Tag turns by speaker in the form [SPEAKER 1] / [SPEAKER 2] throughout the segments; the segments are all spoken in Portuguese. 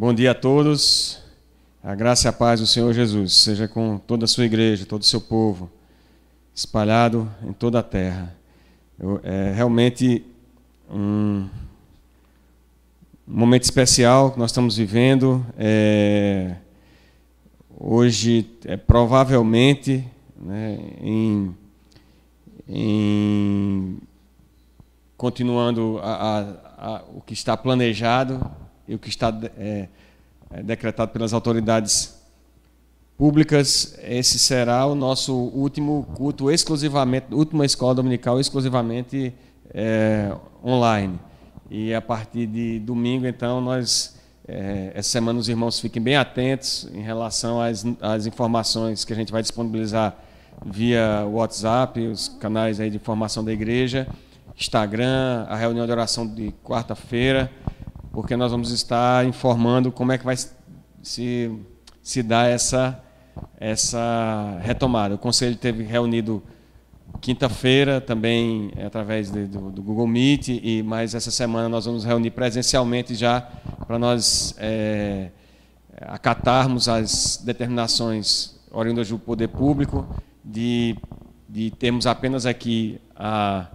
[SPEAKER 1] Bom dia a todos. A graça e a paz do Senhor Jesus seja com toda a sua igreja, todo o seu povo, espalhado em toda a terra. Eu, é realmente um momento especial que nós estamos vivendo. É, hoje, é, provavelmente, né, em, em, continuando a, a, a, o que está planejado e o que está é, é, decretado pelas autoridades públicas, esse será o nosso último culto exclusivamente, última escola dominical exclusivamente é, online. E a partir de domingo, então, nós é, essa semana os irmãos fiquem bem atentos em relação às, às informações que a gente vai disponibilizar via WhatsApp, os canais aí de informação da igreja, Instagram, a reunião de oração de quarta-feira porque nós vamos estar informando como é que vai se, se dar essa, essa retomada. O Conselho teve reunido quinta-feira também através de, do, do, Google Meet e mais essa semana nós vamos reunir presencialmente já para nós é, acatarmos as determinações oriundas do poder público de, de termos apenas aqui a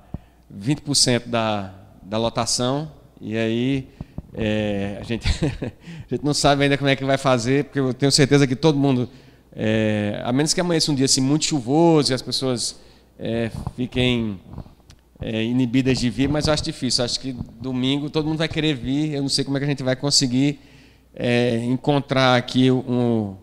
[SPEAKER 1] 20% da, da lotação e aí é, a, gente, a gente não sabe ainda como é que vai fazer, porque eu tenho certeza que todo mundo, é, a menos que amanheça um dia assim, muito chuvoso e as pessoas é, fiquem é, inibidas de vir, mas eu acho difícil. Acho que domingo todo mundo vai querer vir. Eu não sei como é que a gente vai conseguir é, encontrar aqui um,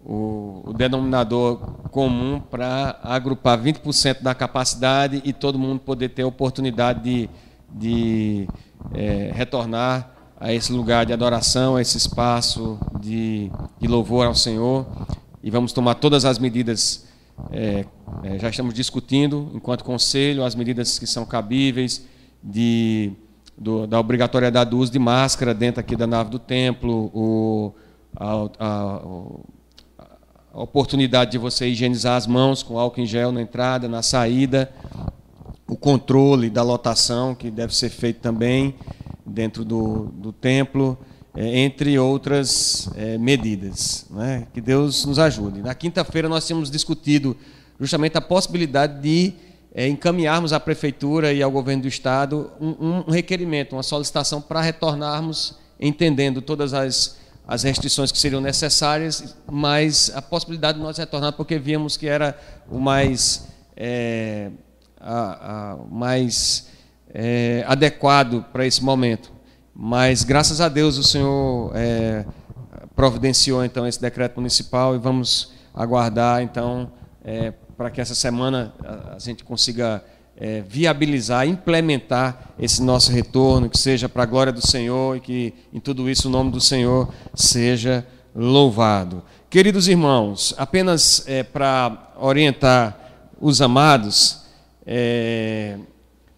[SPEAKER 1] o, o denominador comum para agrupar 20% da capacidade e todo mundo poder ter a oportunidade de, de é, retornar a esse lugar de adoração, a esse espaço de, de louvor ao Senhor. E vamos tomar todas as medidas, é, é, já estamos discutindo, enquanto conselho, as medidas que são cabíveis de, do, da obrigatoriedade do uso de máscara dentro aqui da nave do templo, o, a, a, a oportunidade de você higienizar as mãos com álcool em gel na entrada, na saída, o controle da lotação, que deve ser feito também, dentro do, do templo, é, entre outras é, medidas. Né? Que Deus nos ajude. Na quinta-feira nós tínhamos discutido justamente a possibilidade de é, encaminharmos à prefeitura e ao governo do estado um, um requerimento, uma solicitação para retornarmos entendendo todas as, as restrições que seriam necessárias, mas a possibilidade de nós retornar porque víamos que era o mais é, a, a, mais é, adequado para esse momento. Mas, graças a Deus, o Senhor é, providenciou então esse decreto municipal e vamos aguardar então é, para que essa semana a, gente consiga é, viabilizar, implementar esse nosso retorno, que seja para a glória do Senhor e que em tudo isso o nome do Senhor seja louvado. Queridos irmãos, apenas é, para orientar os amados, é,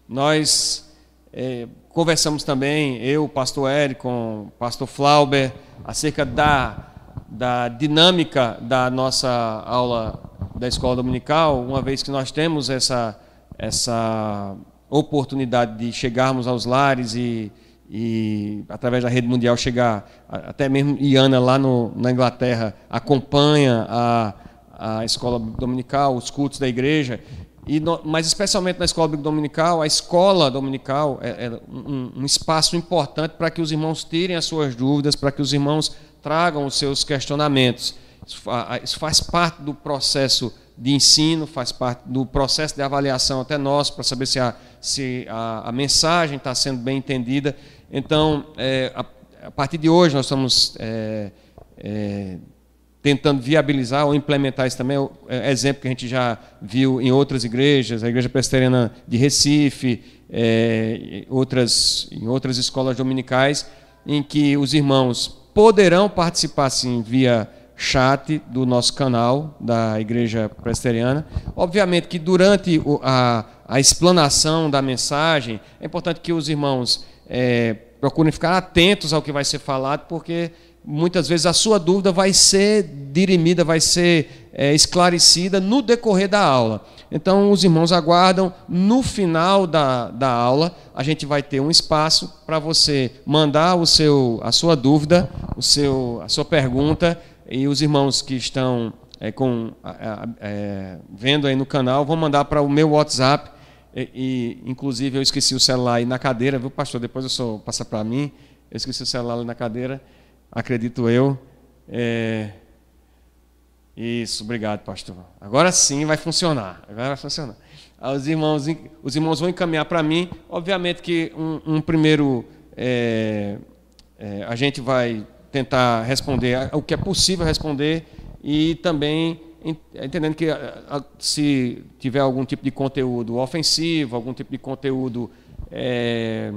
[SPEAKER 1] nós é, conversamos também, eu, pastor Eric, com pastor Flauber, acerca da, da dinâmica da nossa aula da escola dominical, uma vez que nós temos essa, essa oportunidade de chegarmos aos lares e, e através da rede mundial chegar, até mesmo Iana lá no, na Inglaterra acompanha a, a escola dominical, os cultos da igreja, e no, mas especialmente na escola dominical, a escola dominical é, é um, um, espaço importante para que os irmãos tirem as suas dúvidas, para que os irmãos tragam os seus questionamentos. Isso, isso faz parte do processo de ensino, faz parte do processo de avaliação até nós, para saber se a, se a, a mensagem está sendo bem entendida. Então, é, a, a, partir de hoje, nós estamos é, é, tentando viabilizar ou implementar isso também. É exemplo que a gente já viu em outras igrejas, a Igreja Presbiteriana de Recife, é, outras, em outras escolas dominicais, em que os irmãos poderão participar, sim, via chat do nosso canal da Igreja Presbiteriana. Obviamente que durante a, a explanação da mensagem, é importante que os irmãos é, procurem ficar atentos ao que vai ser falado, porque muitas vezes a sua dúvida vai ser dirimida, vai ser é, esclarecida no decorrer da aula. Então, os irmãos aguardam, no final da, da aula, a gente vai ter um espaço para você mandar o seu, a sua dúvida, o seu, a sua pergunta e os irmãos que estão é, com, é, vendo aí no canal vão mandar para o meu WhatsApp. E, e, inclusive eu esqueci o celular aí na cadeira, viu, pastor? Depois eu só passa para mim. Eu esqueci o celular na cadeira, acredito eu. É... Isso, obrigado, pastor. Agora sim vai funcionar. Agora vai funcionar. Os irmãos, os irmãos vão encaminhar para mim. Obviamente que um, um primeiro é, é, a gente vai tentar responder o que é possível responder e também entendendo que se tiver algum tipo de conteúdo ofensivo, algum tipo de conteúdo é,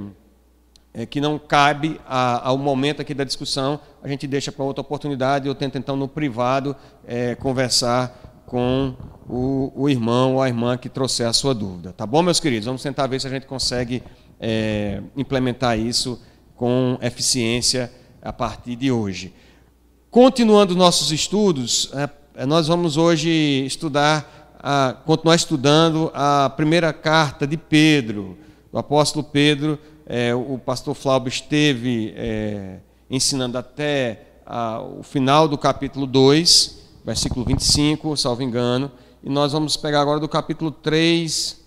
[SPEAKER 1] é, que não cabe a, ao momento aqui da discussão, a gente deixa para outra oportunidade. Eu tento então no privado é, conversar com o, o, irmão ou a irmã que trouxer a sua dúvida. Tá bom, meus queridos? Vamos tentar ver se a gente consegue é, implementar isso com eficiência a partir de hoje. Continuando nossos estudos, é, é, nós vamos hoje estudar, a, continuar estudando a primeira carta de Pedro, do apóstolo Pedro. É, o pastor Flávio esteve é, ensinando até a, o final do capítulo 2, versículo 25, salvo engano, e nós vamos pegar agora do capítulo 3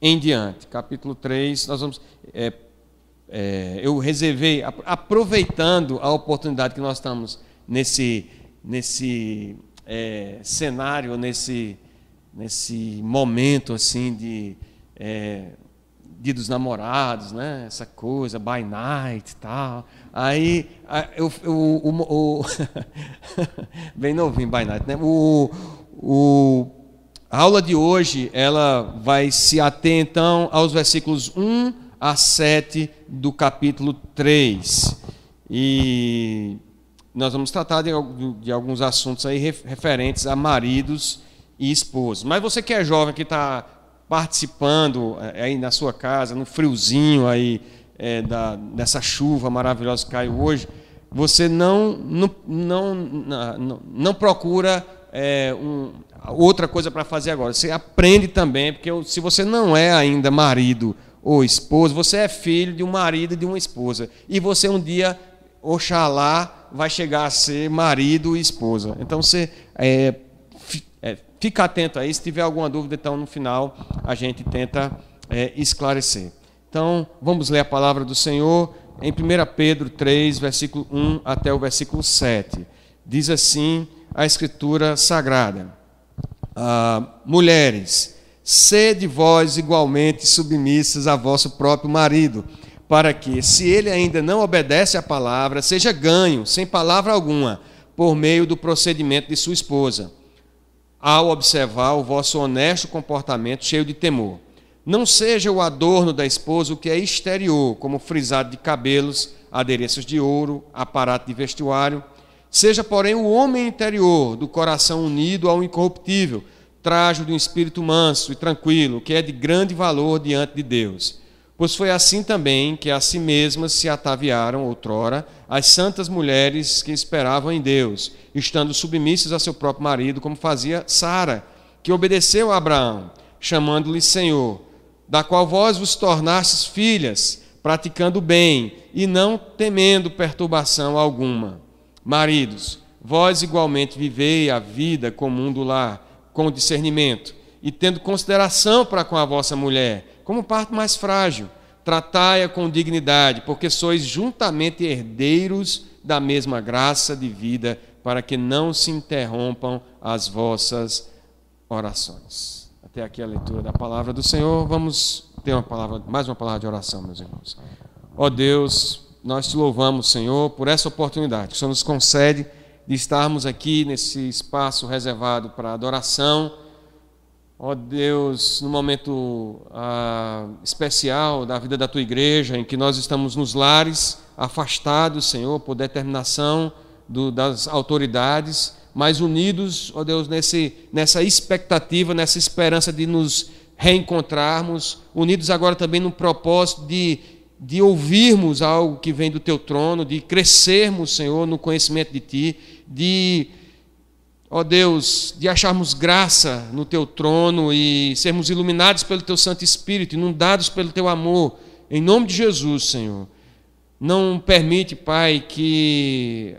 [SPEAKER 1] em diante. Capítulo 3, nós vamos. É, é, eu reservei, aproveitando a oportunidade que nós estamos nesse, nesse é, cenário, nesse, nesse momento assim de é, dia dos namorados, né? essa coisa, by night e tal. Aí, eu, eu, o, o bem novinho, by night, né? O, o, a aula de hoje, ela vai se ater então aos versículos 1 a 7 do capítulo 3. E nós vamos tratar de, de alguns assuntos aí referentes a maridos e esposas. Mas você que é jovem, que está participando é, aí na sua casa, no friozinho aí, é, da, dessa chuva maravilhosa que caiu hoje, você não, não, não, não, procura é, um, outra coisa para fazer agora. Você aprende também, porque se você não é ainda marido ou esposa, você é filho de um marido e de uma esposa. E você um dia, oxalá, vai chegar a ser marido e esposa. Então você é, fica atento aí. Se tiver alguma dúvida, então no final a gente tenta é, esclarecer. Então vamos ler a palavra do Senhor em 1 Pedro 3, versículo 1 até o versículo 7. Diz assim a Escritura Sagrada: ah, Mulheres, Sede vós igualmente submissas a vosso próprio marido, para que, se ele ainda não obedece à palavra, seja ganho, sem palavra alguma, por meio do procedimento de sua esposa, ao observar o vosso honesto comportamento cheio de temor. Não seja o adorno da esposa o que é exterior, como frisado de cabelos, adereços de ouro, aparato de vestuário. Seja, porém, o homem interior, do coração unido ao incorruptível, trajo de um espírito manso e tranquilo, que é de grande valor diante de Deus. Pois foi assim também que a si mesmas se ataviaram outrora as santas mulheres que esperavam em Deus, estando submissas a seu próprio marido, como fazia Sara, que obedeceu a Abraão, chamando-lhe Senhor, da qual vós vos tornastes filhas, praticando bem e não temendo perturbação alguma. Maridos, vós igualmente vivei a vida comum do lar com discernimento e tendo consideração para com a vossa mulher, como parte mais frágil. Tratai-a com dignidade, porque sois juntamente herdeiros da mesma graça de vida, para que não se interrompam as vossas orações. Até aqui a leitura da palavra do Senhor. Vamos ter uma palavra, mais uma palavra de oração, meus irmãos. Ó Deus, nós te louvamos, Senhor, por essa oportunidade que o Senhor nos concede de estarmos aqui nesse espaço reservado para adoração. Ó oh Deus, no momento ah, especial da vida da tua igreja, em que nós estamos nos lares, afastados, Senhor, por determinação do, das autoridades, mas unidos, ó oh Deus, nesse, nessa expectativa, nessa esperança de nos reencontrarmos, unidos agora também no propósito de de ouvirmos algo que vem do teu trono, de crescermos, Senhor, no conhecimento de ti, de, ó Deus, de acharmos graça no teu trono e sermos iluminados pelo teu Santo Espírito, inundados pelo teu amor, em nome de Jesus, Senhor. Não permite, Pai, que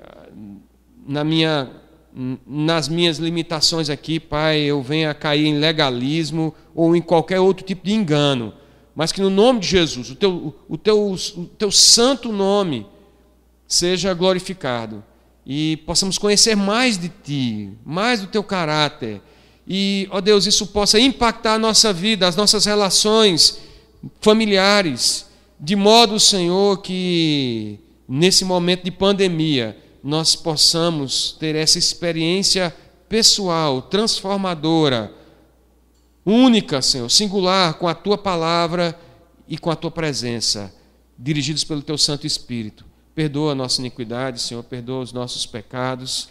[SPEAKER 1] na minha, nas minhas limitações aqui, Pai, eu venha a cair em legalismo ou em qualquer outro tipo de engano, mas que no nome de Jesus, o teu, o teu, o teu santo nome, seja glorificado e possamos conhecer mais de Ti, mais do Teu caráter. E, ó Deus, isso possa impactar a nossa vida, as nossas relações familiares, de modo, Senhor, que nesse momento de pandemia nós possamos ter essa experiência pessoal, transformadora, única, Senhor, singular, com a Tua palavra e com a Tua presença, dirigidos pelo Teu Santo Espírito. Perdoa a nossa iniquidade, Senhor, perdoa os nossos pecados.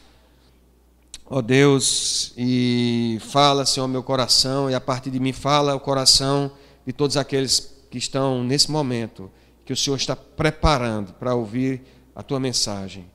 [SPEAKER 1] Ó oh Deus, e fala, Senhor, meu coração, e a partir de mim fala o coração de todos aqueles que estão nesse momento, que o Senhor está preparando para ouvir a tua mensagem.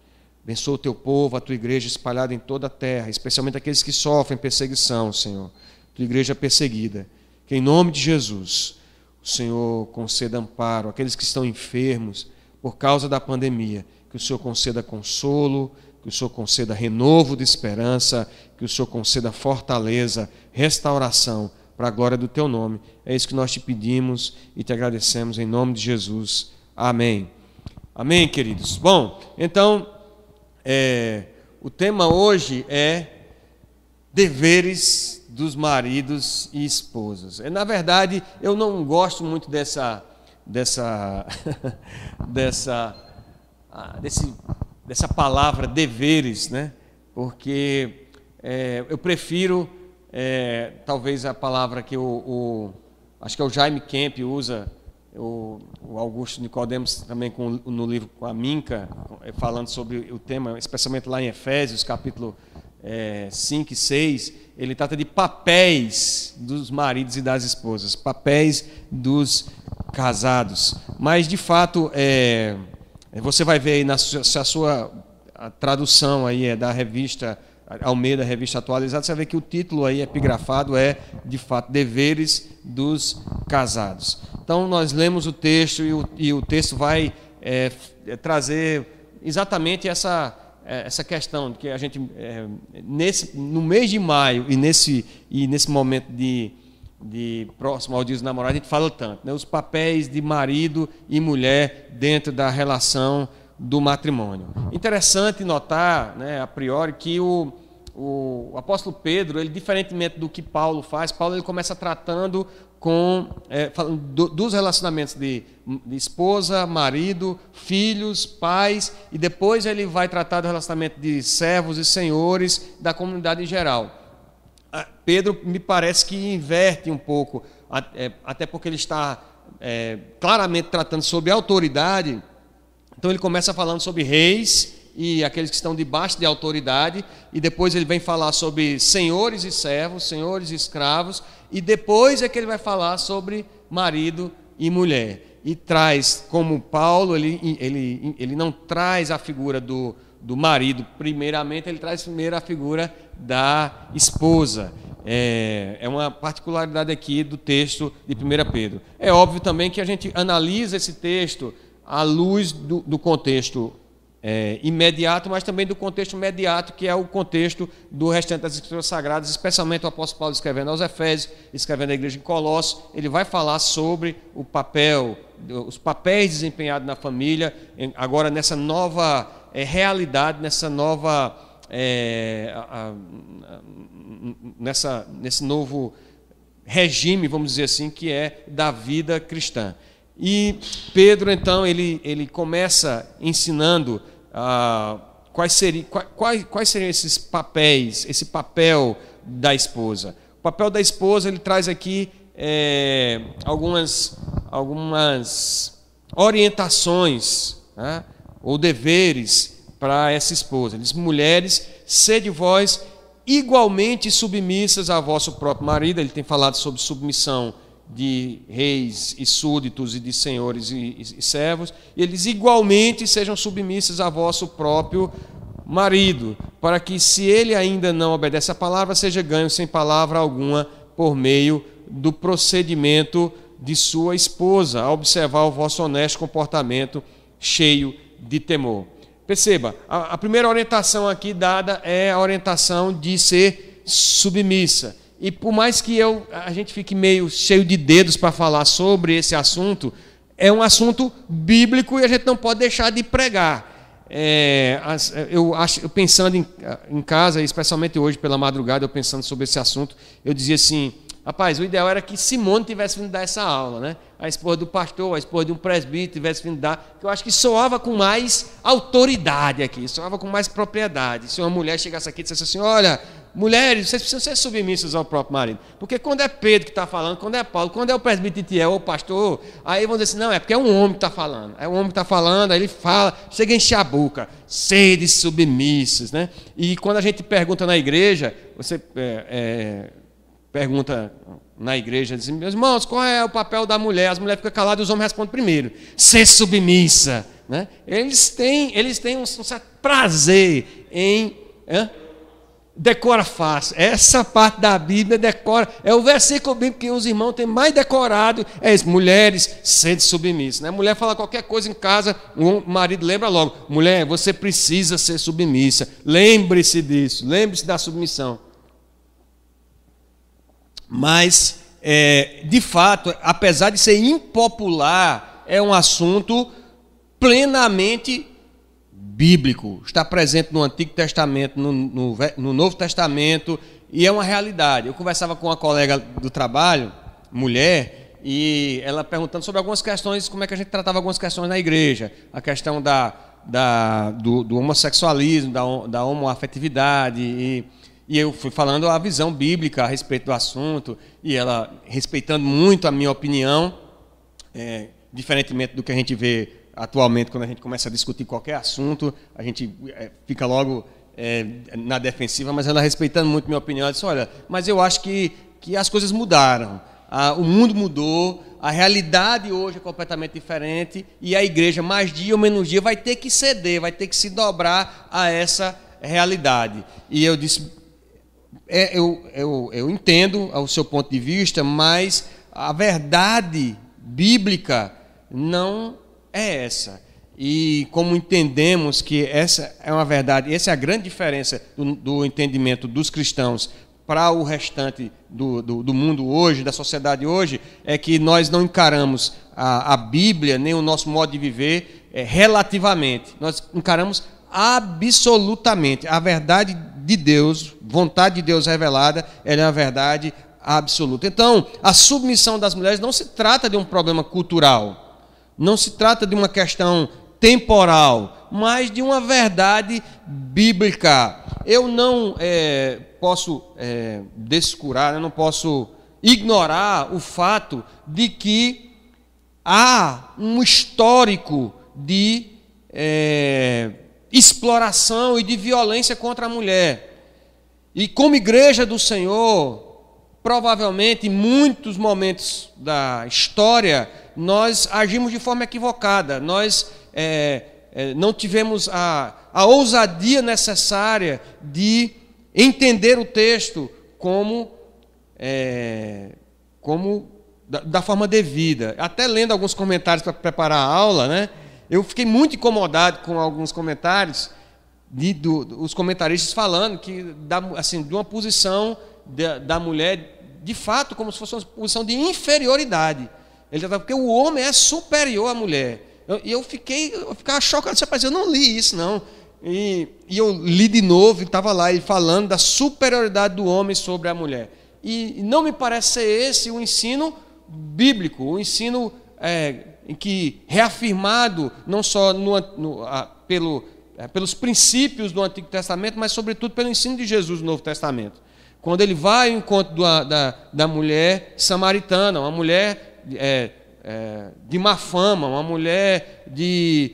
[SPEAKER 1] Abençoa o teu povo, a tua igreja espalhada em toda a terra, especialmente aqueles que sofrem perseguição, Senhor. Tua igreja perseguida. Que em nome de Jesus, o Senhor conceda amparo àqueles que estão enfermos, por causa da pandemia. Que o Senhor conceda consolo, que o Senhor conceda renovo de esperança, que o Senhor conceda fortaleza, restauração para a glória do teu nome. É isso que nós te pedimos e te agradecemos em nome de Jesus. Amém. Amém, queridos. Bom, então, é, o tema hoje é deveres dos maridos e esposas. É, na verdade, eu não gosto muito dessa dessa, dessa, ah, desse, dessa palavra deveres, né? porque é, eu prefiro, é, talvez, a palavra que o, o, acho que é o Jaime Kemp usa, o, o Augusto Nicodemos também com, no livro com a Minca, é, falando sobre o tema, especialmente lá em Efésios, capítulo é, 5 e 6, ele trata de papéis dos maridos e das esposas, papéis dos casados. Mas, de fato, é, você vai ver aí na sua, a sua a tradução aí é da revista Almeida, revista atualizada, você vai ver que o título aí epigrafado é, de fato, Deveres dos Casados. Então, nós lemos o texto e o, e o texto vai é, trazer exatamente essa, é, essa questão que a gente, é, nesse, no mês de maio e nesse, e nesse momento de de próximo ao dia dos namorados, a gente fala tanto, né? os papéis de marido e mulher dentro da relação do matrimônio. Interessante notar, né, a priori, que o, o, apóstolo Pedro, ele diferentemente do que Paulo faz, Paulo ele começa tratando com é, do, dos relacionamentos de, de, esposa, marido, filhos, pais, e depois ele vai tratar do relacionamento de servos e senhores da comunidade em geral. Ah, Pedro me parece que inverte um pouco, é, até porque ele está é, claramente tratando sobre autoridade. Então ele começa falando sobre reis e aqueles que estão debaixo de autoridade, e depois ele vem falar sobre senhores e servos, senhores e escravos, e depois é que ele vai falar sobre marido e mulher. E traz, como Paulo, ele, ele, ele não traz a figura do, do marido, primeiramente, ele traz primeiro a figura da esposa. É, é, uma particularidade aqui do texto de 1 Pedro. É óbvio também que a gente analisa esse texto à luz do, do contexto é, imediato, mas também do contexto imediato, que é o contexto do restante das Escrituras Sagradas, especialmente o apóstolo Paulo escrevendo aos Efésios, escrevendo à igreja em Colossos, ele vai falar sobre o papel, os papéis desempenhados na família, agora nessa nova é, realidade, nessa nova. É, a, a, nessa, nesse novo regime, vamos dizer assim, que é da vida cristã. E Pedro, então, ele, ele começa ensinando ah, quais, seriam, quais, quais seriam esses papéis, esse papel da esposa. O papel da esposa, ele traz aqui é, algumas, algumas orientações, né? ou deveres para essa esposa. Diz: mulheres, sede vós igualmente submissas a vosso próprio marido. Ele tem falado sobre submissão de reis e súditos e de senhores e, e, e servos. Eles igualmente sejam submissas a vosso próprio marido, para que, se ele ainda não obedece a palavra, seja ganho sem palavra alguma por meio do procedimento de sua esposa, a observar o vosso honesto comportamento cheio de temor. Perceba, a, a primeira orientação aqui dada é a orientação de ser submissa. E por mais que eu, a gente fique meio cheio de dedos para falar sobre esse assunto, é um assunto bíblico e a gente não pode deixar de pregar. É, eu, acho, pensando em, em casa, especialmente hoje pela madrugada, eu pensando sobre esse assunto, eu dizia assim: rapaz, o ideal era que Simone tivesse vindo dar essa aula, né? A esposa do pastor, a esposa de um presbítero tivesse vindo dar, que eu acho que soava com mais autoridade aqui, soava com mais propriedade. Se uma mulher chegasse aqui e dissesse assim: olha, Mulheres, vocês precisam ser submissas ao próprio marido. Porque quando é Pedro que está falando, quando é Paulo, quando é o presbítero ou o pastor, aí vão dizer assim, não, é porque é um homem que está falando. É um homem que está falando, aí ele fala, chega a encher a boca, sede submissas. Né? E quando a gente pergunta na igreja, você é, é, pergunta na igreja, diz, meus irmãos, qual é o papel da mulher? As mulheres ficam caladas e os homens respondem primeiro, ser submissa. Né? Eles têm, eles têm um, um certo prazer em... É? decora fácil. Essa parte da Bíblia decora. É o versículo bíblico que os irmãos têm mais decorado. É isso. Mulheres, sede submissas. Né? Mulher fala qualquer coisa em casa, o marido lembra logo. Mulher, você precisa ser submissa. Lembre-se disso. Lembre-se da submissão. Mas, é, de fato, apesar de ser impopular, é um assunto plenamente bíblico, está presente no Antigo Testamento, no, no, no, Novo Testamento, e é uma realidade. Eu conversava com uma colega do trabalho, mulher, e ela perguntando sobre algumas questões, como é que a gente tratava algumas questões na igreja, a questão da, da, do, do homossexualismo, da, da homoafetividade, e, e eu fui falando a visão bíblica a respeito do assunto, e ela respeitando muito a minha opinião, é, diferentemente do que a gente vê atualmente, quando a gente começa a discutir qualquer assunto, a gente é, fica logo é, na defensiva, mas ela respeitando muito minha opinião, ela disse, olha, mas eu acho que, que as coisas mudaram, ah, o mundo mudou, a realidade hoje é completamente diferente e a igreja, mais dia ou menos dia, vai ter que ceder, vai ter que se dobrar a essa realidade. E eu disse, é, eu, eu, eu entendo o seu ponto de vista, mas a verdade bíblica não é essa. E como entendemos que essa é uma verdade, essa é a grande diferença do, do entendimento dos cristãos para o restante do, do, do, mundo hoje, da sociedade hoje, é que nós não encaramos a, a Bíblia, nem o nosso modo de viver é, relativamente. Nós encaramos absolutamente. A verdade de Deus, vontade de Deus revelada, ela é a verdade absoluta. Então, a submissão das mulheres não se trata de um problema cultural não se trata de uma questão temporal, mas de uma verdade bíblica. Eu não é, posso é, descurar, eu não posso ignorar o fato de que há um histórico de é, exploração e de violência contra a mulher. E como igreja do Senhor, provavelmente em muitos momentos da história, nós agimos de forma equivocada, nós é, é, não tivemos a, a ousadia necessária de entender o texto como, é, como da, da, forma devida. Até lendo alguns comentários para preparar a aula, né, eu fiquei muito incomodado com alguns comentários, de, do, os comentaristas falando que da, assim, de uma posição da, da mulher, de fato, como se fosse uma posição de inferioridade. Ele já porque o homem é superior à mulher. E eu, eu, fiquei, eu ficava chocado, rapaz, eu não li isso, não. E, e eu li de novo, estava lá ele falando da superioridade do homem sobre a mulher. E, e não me parece ser esse o ensino bíblico, o ensino é, em que reafirmado não só no, no, a, pelo, é, pelos princípios do Antigo Testamento, mas sobretudo pelo ensino de Jesus no Novo Testamento. Quando ele vai ao encontro da, da, da mulher samaritana, uma mulher é, é, de má fama, uma mulher de,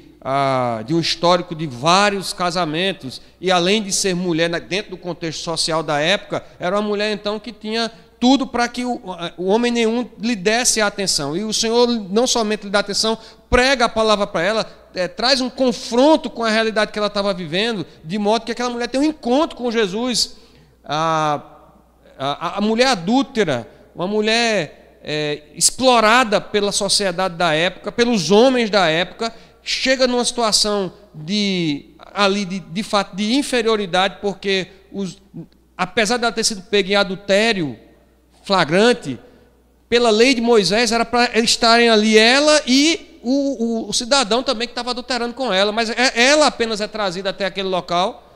[SPEAKER 1] de um histórico de vários casamentos, e além de ser mulher dentro do contexto social da época, era uma mulher então que tinha tudo para que o, o, homem nenhum lhe desse atenção. E o Senhor não somente lhe dá atenção, prega a palavra para ela, é, traz um confronto com a realidade que ela estava vivendo, de modo que aquela mulher tem um encontro com Jesus. A, a, a mulher adúltera, uma mulher é, explorada pela sociedade da época, pelos homens da época, chega numa situação de ali de, de fato de inferioridade, porque os, apesar de ela ter sido pega em adultério flagrante, pela lei de Moisés era para estarem ali ela e o, o, o cidadão também que estava adulterando com ela, mas é, ela apenas é trazida até aquele local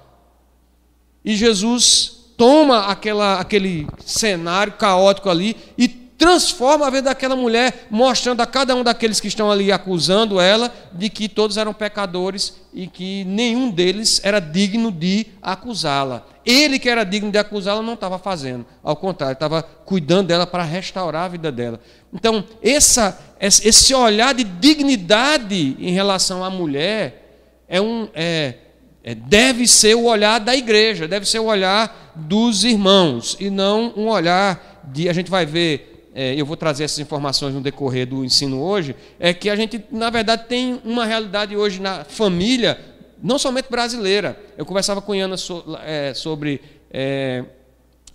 [SPEAKER 1] e Jesus toma aquela, aquele cenário caótico ali e transforma a vida daquela mulher, mostrando a cada um daqueles que estão ali acusando ela de que todos eram pecadores e que nenhum deles era digno de acusá-la. Ele que era digno de acusá-la não estava fazendo, ao contrário, estava cuidando dela para restaurar a vida dela. Então, essa, esse olhar de dignidade em relação à mulher é um, é, é, deve ser o olhar da igreja, deve ser o olhar dos irmãos, e não um olhar de. A gente vai ver é, eu vou trazer essas informações no decorrer do ensino hoje, é que a gente, na verdade, tem uma realidade hoje na família, não somente brasileira. Eu conversava com Iana so, é, sobre é,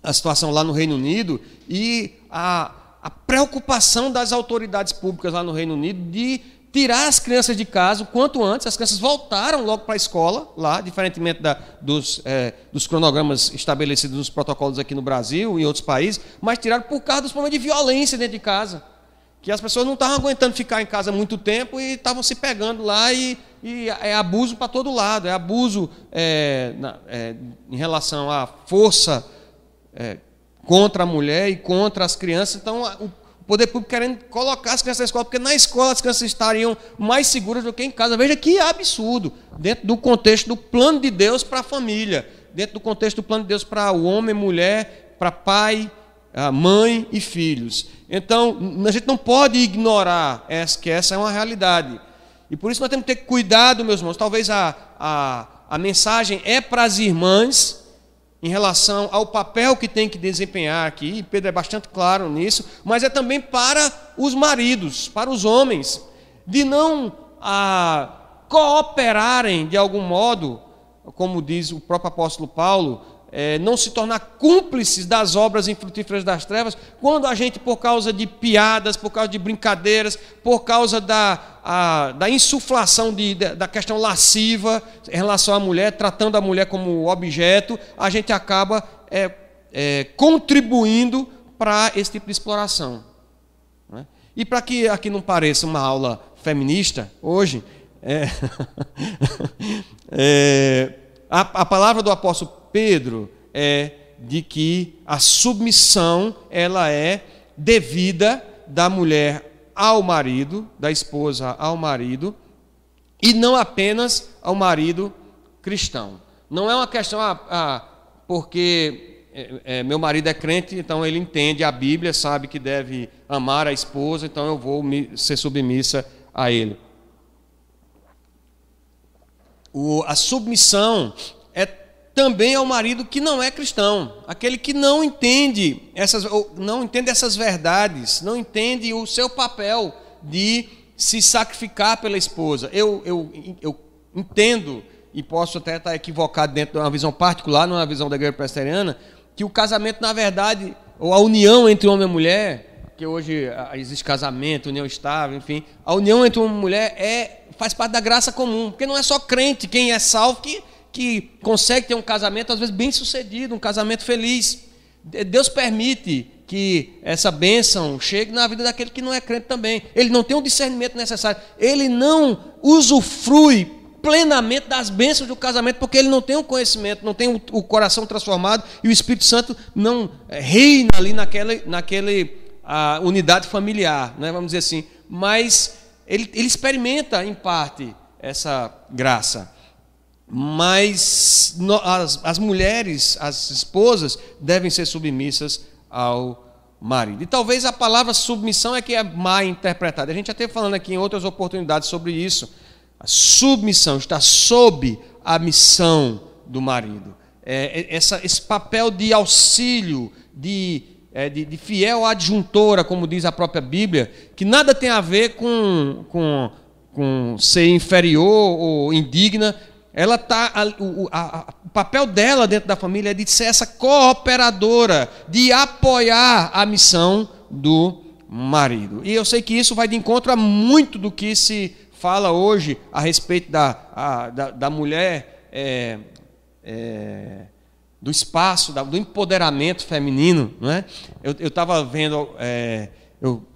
[SPEAKER 1] a situação lá no Reino Unido e a, a preocupação das autoridades públicas lá no Reino Unido de tirar as crianças de casa o quanto antes. As crianças voltaram logo para a escola, lá, diferentemente da, dos, é, dos cronogramas estabelecidos nos protocolos aqui no Brasil e em outros países, mas tiraram por causa dos problemas de violência dentro de casa. Que as pessoas não estavam aguentando ficar em casa muito tempo e estavam se pegando lá e, e é abuso para todo lado. É abuso é, na, é, em relação à força é, contra a mulher e contra as crianças. Então, o poder público querendo colocar as crianças na escola, porque na escola as crianças estariam mais seguras do que em casa. Veja que absurdo, dentro do contexto do plano de Deus para a família, dentro do contexto do plano de Deus para o homem, mulher, para pai, mãe e filhos. Então, a gente não pode ignorar que essa é uma realidade. E por isso nós temos que ter cuidado, meus irmãos. Talvez a, a, a mensagem é para as irmãs, em relação ao papel que tem que desempenhar aqui, e Pedro é bastante claro nisso, mas é também para os maridos, para os homens, de não ah, cooperarem de algum modo, como diz o próprio apóstolo Paulo, é, não se tornar cúmplices das obras infrutíferas das trevas, quando a gente, por causa de piadas, por causa de brincadeiras, por causa da, a, da insuflação de, da questão lasciva em relação à mulher, tratando a mulher como objeto, a gente acaba é, é, contribuindo para esse tipo de exploração. Né? E para que aqui não pareça uma aula feminista, hoje, é, é, a, a palavra do apóstolo Pedro é de que a submissão ela é devida da mulher ao marido, da esposa ao marido, e não apenas ao marido cristão. Não é uma questão ah, ah, porque é, é, meu marido é crente, então ele entende a Bíblia, sabe que deve amar a esposa, então eu vou me, ser submissa a ele. O, a submissão é também ao marido que não é cristão, aquele que não entende essas, não entende essas verdades, não entende o seu papel de se sacrificar pela esposa. Eu, eu, eu entendo, e posso até estar equivocado dentro de uma visão particular, não é uma visão da igreja presbiteriana, que o casamento, na verdade, ou a união entre homem e mulher, hoje existe casamento, união estável, enfim, a união entre e mulher é, faz parte da graça comum, porque não é só crente, quem é salvo que que consegue ter um casamento, às vezes, bem sucedido, um casamento feliz. Deus permite que essa bênção chegue na vida daquele que não é crente também. Ele não tem o discernimento necessário. Ele não usufrui plenamente das bênçãos do casamento, porque ele não tem o conhecimento, não tem o, coração transformado e o Espírito Santo não é, reina ali naquela, naquela a, unidade familiar, né, vamos dizer assim. Mas ele, ele experimenta, em parte, essa graça mas as, as mulheres, as esposas, devem ser submissas ao marido. E talvez a palavra submissão é que é mal interpretada. A gente já esteve falando aqui em outras oportunidades sobre isso. A submissão está sob a missão do marido. É, é essa, esse papel de auxílio, de, é, de, de, fiel adjuntora, como diz a própria Bíblia, que nada tem a ver com, com, com ser inferior ou indigna, ela tá, o, a, o papel dela dentro da família é de ser essa cooperadora, de apoiar a missão do marido. E eu sei que isso vai de encontro a muito do que se fala hoje a respeito da, a, da, da, mulher, é, é, do espaço, do empoderamento feminino. Não é? Eu estava vendo, é, eu,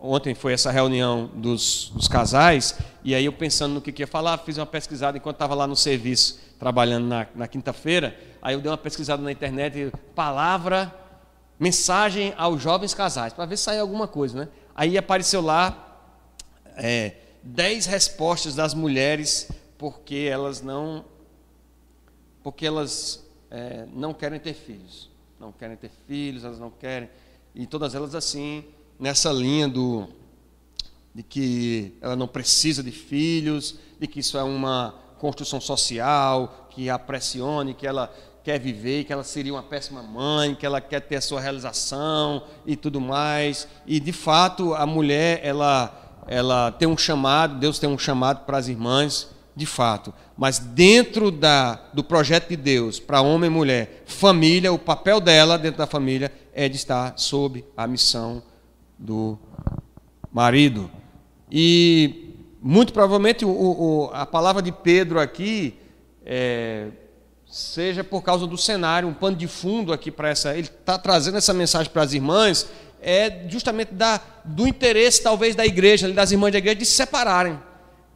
[SPEAKER 1] ontem foi essa reunião dos, dos, casais, e aí eu pensando no que, que ia falar, fiz uma pesquisada enquanto estava lá no serviço, trabalhando na, na quinta-feira, aí eu dei uma pesquisada na internet, palavra, mensagem aos jovens casais, para ver se saía alguma coisa. Né? Aí apareceu lá é, dez respostas das mulheres porque elas não porque elas é, não querem ter filhos, não querem ter filhos, elas não querem. E todas elas assim nessa linha do de que ela não precisa de filhos, de que isso é uma construção social que a pressione, que ela quer viver, que ela seria uma péssima mãe, que ela quer ter a sua realização e tudo mais. E de fato a mulher ela ela tem um chamado, Deus tem um chamado para as irmãs, de fato. Mas dentro da, do projeto de Deus, para homem e mulher, família, o papel dela dentro da família é de estar sob a missão do marido. E muito provavelmente o, o, a palavra de Pedro aqui é, seja por causa do cenário, um pano de fundo aqui para essa. Ele está trazendo essa mensagem para as irmãs é justamente da, do interesse, talvez, da igreja, das irmãs da igreja, de se separarem.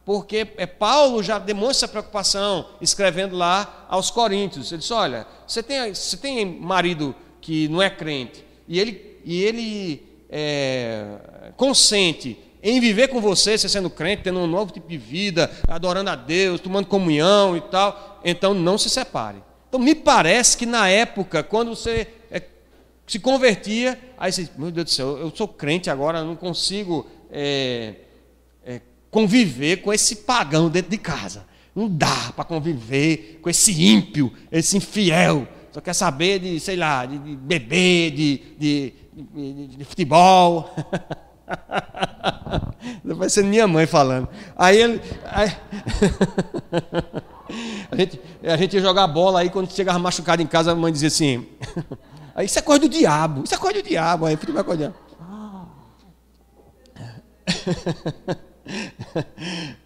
[SPEAKER 1] Porque é, Paulo já demonstra preocupação, escrevendo lá aos Coríntios. Ele diz: Olha, você tem, você tem marido que não é crente, e ele, e ele é, consente em viver com você, você sendo crente, tendo um novo tipo de vida, adorando a Deus, tomando comunhão e tal, então não se separe. Então me parece que na época, quando você se convertia, aí você, meu Deus do céu, eu sou crente agora, não consigo é, é, conviver com esse pagão dentro de casa. Não dá para conviver com esse ímpio, esse infiel. Só quer saber de, sei lá, de, de beber, de, de, de, de futebol. Vai ser minha mãe falando. Aí ele. Aí... a, gente, a gente ia jogar bola, aí quando chegava machucado em casa, a mãe dizia assim. Isso é coisa do diabo, isso é coisa do diabo. Aí futebol é coisa do diabo.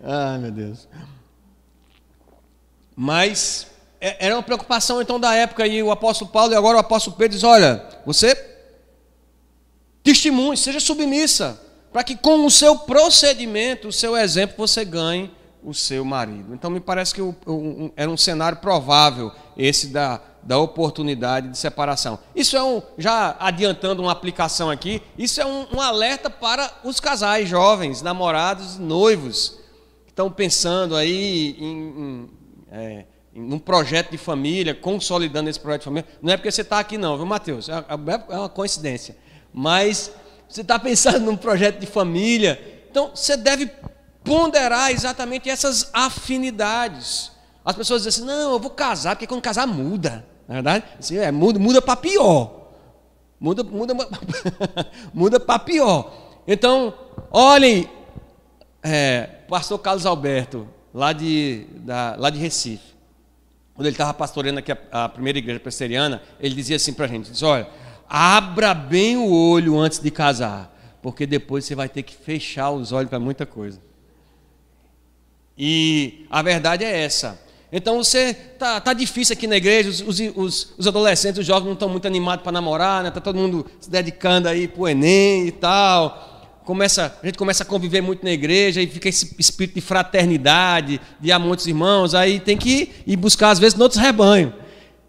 [SPEAKER 1] Ai, meu Deus. Mas é, era uma preocupação então da época e o apóstolo Paulo e agora o apóstolo Pedro diz: olha, você testemunhe, seja submissa, para que com o seu procedimento, o seu exemplo, você ganhe o seu marido. Então me parece que o, o, era um cenário provável esse da da oportunidade de separação. Isso é um, já adiantando uma aplicação aqui, isso é um, um alerta para os casais jovens, namorados, noivos, que estão pensando aí em, em, é, em um projeto de família, consolidando esse projeto de família. Não é porque você está aqui, não, viu, Mateus? É, é, é uma coincidência. Mas você está pensando num projeto de família, então você deve ponderar exatamente essas afinidades. As pessoas dizem assim: não, eu vou casar, porque quando casar muda. Na é verdade, assim, é, muda, muda para pior. Muda, muda, muda para pior. Então, olhem, é, pastor Carlos Alberto, lá de, da, lá de Recife, quando ele estava pastoreando aqui a, a, primeira igreja presbiteriana, ele dizia assim para a gente: diz, olha, abra bem o olho antes de casar, porque depois você vai ter que fechar os olhos para muita coisa. E a verdade é essa. Então você tá, tá difícil aqui na igreja, os, os, os adolescentes, os jovens não estão muito animados para namorar, né? Tá todo mundo se dedicando aí para o Enem e tal. Começa, a gente começa a conviver muito na igreja e fica esse espírito de fraternidade, de amor dos irmãos, aí tem que ir buscar às vezes em outros rebanhos.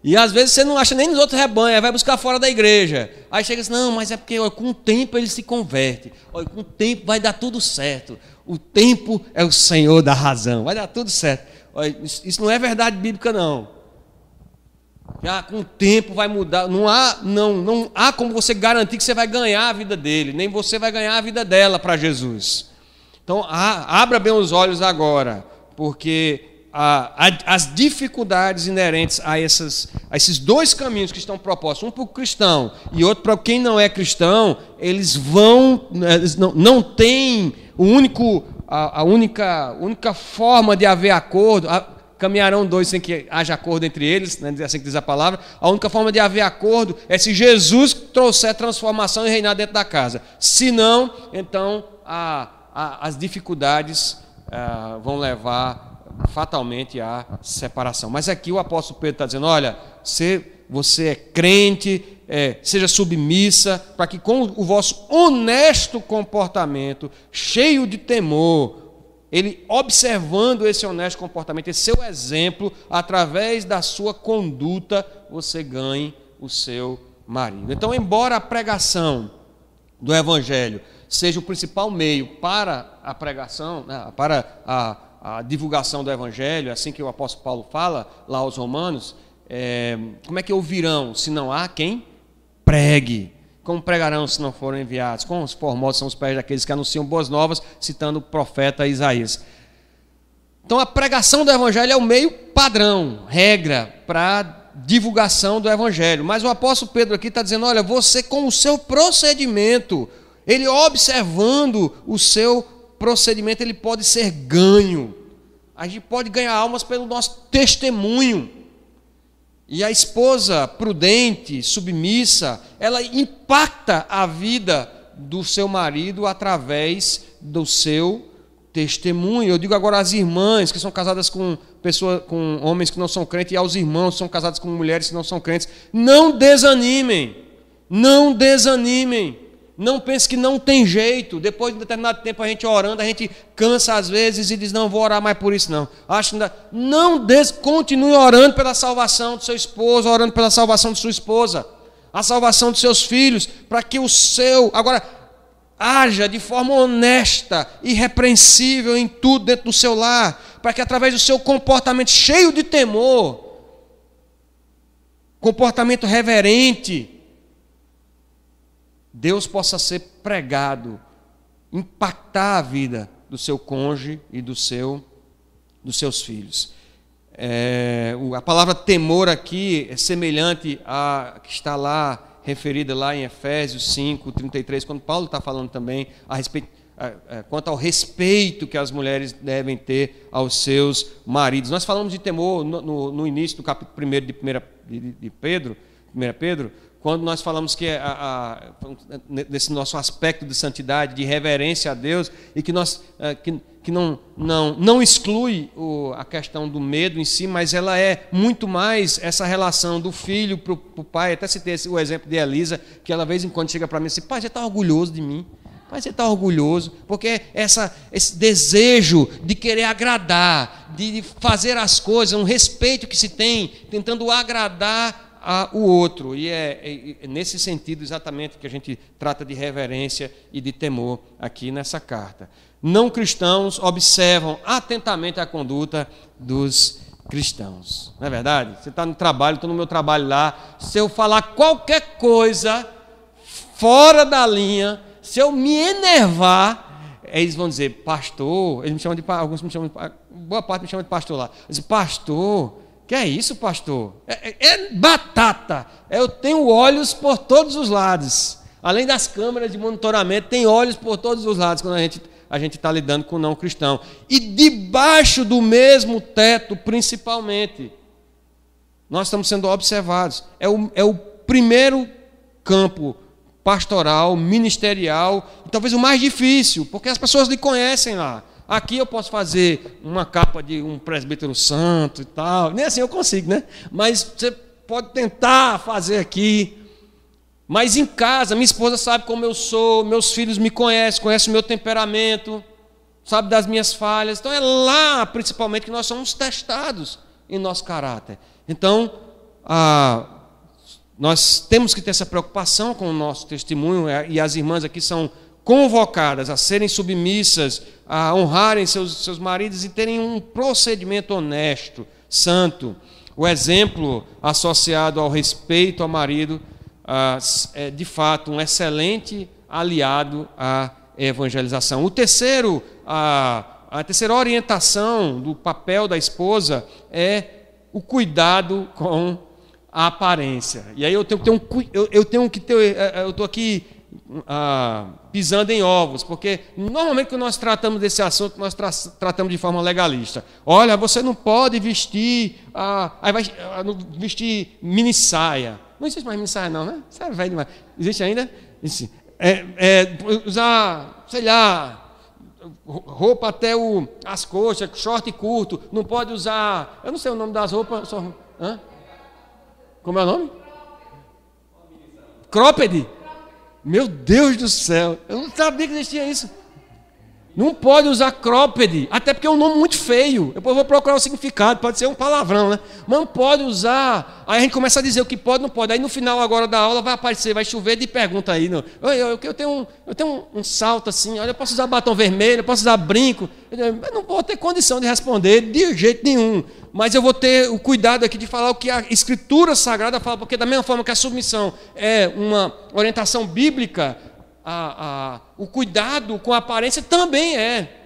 [SPEAKER 1] E às vezes você não acha nem nos outros rebanhos, aí vai buscar fora da igreja. Aí chega assim, não, mas é porque com o tempo ele se converte. Com o tempo vai dar tudo certo. O tempo é o Senhor da razão, vai dar tudo certo. Isso não é verdade bíblica, não. Já com o tempo vai mudar. Não há, não, não há como você garantir que você vai ganhar a vida dele, nem você vai ganhar a vida dela para Jesus. Então, abra bem os olhos agora, porque a, a, as dificuldades inerentes a, essas, a esses dois caminhos que estão propostos, um para o cristão e outro para quem não é cristão, eles vão, eles não, não têm o único a, a única, única forma de haver acordo, a, caminharão dois sem que haja acordo entre eles, né, assim que diz a palavra, a única forma de haver acordo é se Jesus trouxer transformação e reinar dentro da casa. Se não, então a, a, as dificuldades ah, vão levar fatalmente à separação. Mas aqui o apóstolo Pedro está dizendo: olha, você, você é crente, é, seja submissa, para que com o vosso honesto comportamento, cheio de temor, ele observando esse honesto comportamento, esse seu exemplo, através da sua conduta, você ganhe o seu marido. Então, embora a pregação do evangelho seja o principal meio para a pregação, né, para a, a, divulgação do evangelho, assim que o apóstolo Paulo fala lá aos romanos, é, como é que ouvirão se não há quem pregue? Como pregarão se não forem enviados? Como os formosos são os pés daqueles que anunciam boas novas, citando o profeta Isaías. Então a pregação do evangelho é o meio padrão, regra para divulgação do evangelho. Mas o apóstolo Pedro aqui está dizendo: olha, você com o seu procedimento, ele observando o seu procedimento, ele pode ser ganho. A gente pode ganhar almas pelo nosso testemunho. E a esposa prudente, submissa, ela impacta a vida do seu marido através do seu testemunho. Eu digo agora às irmãs que são casadas com pessoas, com homens que não são crentes e aos irmãos que são casados com mulheres que não são crentes, não desanimem. Não desanimem. Não pense que não tem jeito. Depois de um determinado tempo a gente orando, a gente cansa às vezes e diz: Não vou orar mais por isso, não. Acho ainda... Não des... continue orando pela salvação do seu esposo, orando pela salvação de sua esposa, a salvação dos seus filhos, para que o seu. Agora, haja de forma honesta, irrepreensível em tudo dentro do seu lar, para que através do seu comportamento cheio de temor, comportamento reverente, Deus possa ser pregado, impactar a vida do seu cônjuge e do seu, dos seus filhos. É, a palavra temor aqui é semelhante a que está lá, referida lá em Efésios 5, 33, quando Paulo está falando também a respeito, quanto ao respeito que as mulheres devem ter aos seus maridos. Nós falamos de temor no, no, no início do capítulo 1 de, de, de Pedro, 1 Pedro, quando nós falamos que a, a, desse nosso aspecto de santidade, de reverência a Deus, e que, nós, é, que, que não, não, não exclui o, a questão do medo em si, mas ela é muito mais essa relação do filho para o pai. Até citei o exemplo de Elisa, que ela, vez em quando, chega para mim e diz: Pai, você está orgulhoso de mim? Pai, você está orgulhoso, porque essa, esse desejo de querer agradar, de fazer as coisas, um respeito que se tem, tentando agradar a o outro. E é, é, nesse sentido exatamente que a gente trata de reverência e de temor aqui nessa carta. Não cristãos observam atentamente a conduta dos cristãos. Não é verdade? Você está no trabalho, estou no meu trabalho lá. Se eu falar qualquer coisa fora da linha, se eu me enervar, eles vão dizer, pastor, eles me chamam de alguns me chamam de, boa parte me chamam de pastor lá. Dizem, pastor, que é isso, pastor? É, é, é, batata. Eu tenho olhos por todos os lados. Além das câmeras de monitoramento, tem olhos por todos os lados quando a gente a gente está lidando com não cristão. E debaixo do mesmo teto, principalmente, nós estamos sendo observados. É o, é o primeiro campo pastoral, ministerial, talvez o mais difícil, porque as pessoas lhe conhecem lá. Aqui eu posso fazer uma capa de um presbítero santo e tal. Nem assim eu consigo, né? Mas você pode tentar fazer aqui. Mas em casa, minha esposa sabe como eu sou, meus filhos me conhecem, conhecem o meu temperamento, sabe das minhas falhas. Então é lá, principalmente, que nós somos testados em nosso caráter. Então, ah, nós temos que ter essa preocupação com o nosso testemunho, e as irmãs aqui são convocadas a serem submissas, a honrarem seus, seus maridos e terem um procedimento honesto, santo. O exemplo associado ao respeito ao marido ah, é, de fato, um excelente aliado à evangelização. O terceiro, a, a terceira orientação do papel da esposa é o cuidado com a aparência. E aí eu tenho que ter um, eu, eu tenho que ter, é, é, eu estou aqui ah, pisando em ovos, porque normalmente quando nós tratamos desse assunto, nós tra tratamos de forma legalista. Olha, você não pode vestir, ah, aí vai, ah, vestir mini saia. Não existe mais mini saia, não, né? Isso velho demais. Existe ainda? Existe. É, é, usar, sei lá, roupa até o, as coxas, short curto, não pode usar. Eu não sei o nome das roupas. Só, hã? Como é o nome? Cropped. Meu Deus do céu, eu não sabia que existia isso. Não pode usar cropped, até porque é um nome muito feio. Depois eu vou procurar o significado, pode ser um palavrão, né? Mas não pode usar. Aí a gente começa a dizer o que pode, não pode. Aí no final agora da aula vai aparecer, vai chover de pergunta aí. Não. Eu, eu, eu tenho, um, eu tenho um, um, salto assim, olha, eu posso usar batom vermelho, eu posso usar brinco. Eu não vou ter condição de responder de jeito nenhum. Mas eu vou ter o cuidado aqui de falar o que a Escritura Sagrada fala, porque da mesma forma que a submissão é uma orientação bíblica, a, a, o cuidado com a aparência também é.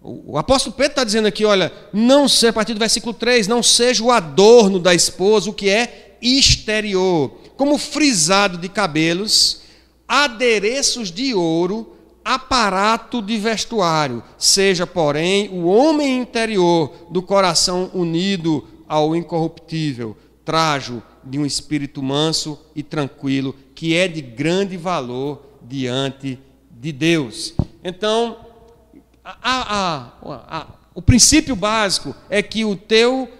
[SPEAKER 1] O, o apóstolo Pedro está dizendo aqui, olha, não seja, a partir do versículo 3, não seja o adorno da esposa, o que é exterior, como frisado de cabelos, adereços de ouro, aparato de vestuário, seja, porém, o homem interior do coração unido ao incorruptível, trajo de um espírito manso e tranquilo, que é de grande valor diante de Deus. Então, a, a, a, o princípio básico é que o teu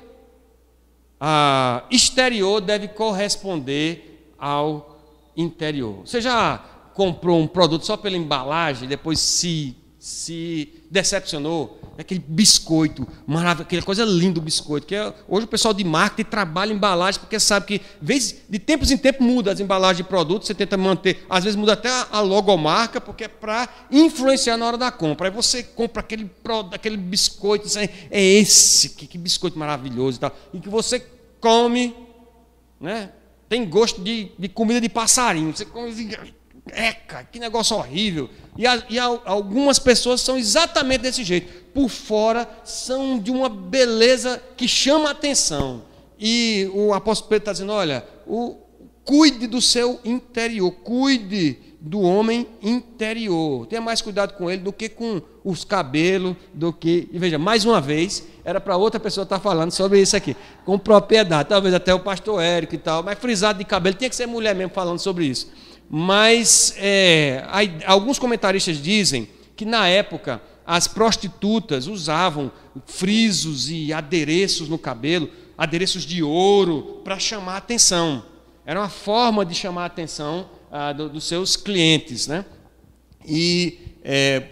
[SPEAKER 1] exterior deve corresponder ao interior. Você já comprou um produto só pela embalagem, depois se, se decepcionou? Aquele biscoito maravilhoso, aquela coisa linda o biscoito. Que é, hoje o pessoal de marketing trabalha em embalagem, porque sabe que vez, de tempos em tempos muda as embalagens de produtos, você tenta manter, às vezes muda até a, logomarca, porque é para influenciar na hora da compra. Aí você compra aquele, aquele biscoito, é, é esse, que, que biscoito maravilhoso e tal, e que você come, né? tem gosto de, de comida de passarinho. Você come assim, Eca, que negócio horrível. E, a, e a, algumas pessoas são exatamente desse jeito. Por fora são de uma beleza que chama a atenção. E o apóstolo Pedro está dizendo: olha, o, cuide do seu interior, cuide do homem interior. Tenha mais cuidado com ele do que com os cabelos, do que. E veja, mais uma vez, era para outra pessoa estar tá falando sobre isso aqui, com propriedade. Talvez até o pastor Érico e tal, mas frisado de cabelo, tinha que ser mulher mesmo falando sobre isso. Mas é, alguns comentaristas dizem que na época as prostitutas usavam frisos e adereços no cabelo, adereços de ouro, para chamar a atenção. Era uma forma de chamar a atenção ah, do, dos seus clientes. Né? E é,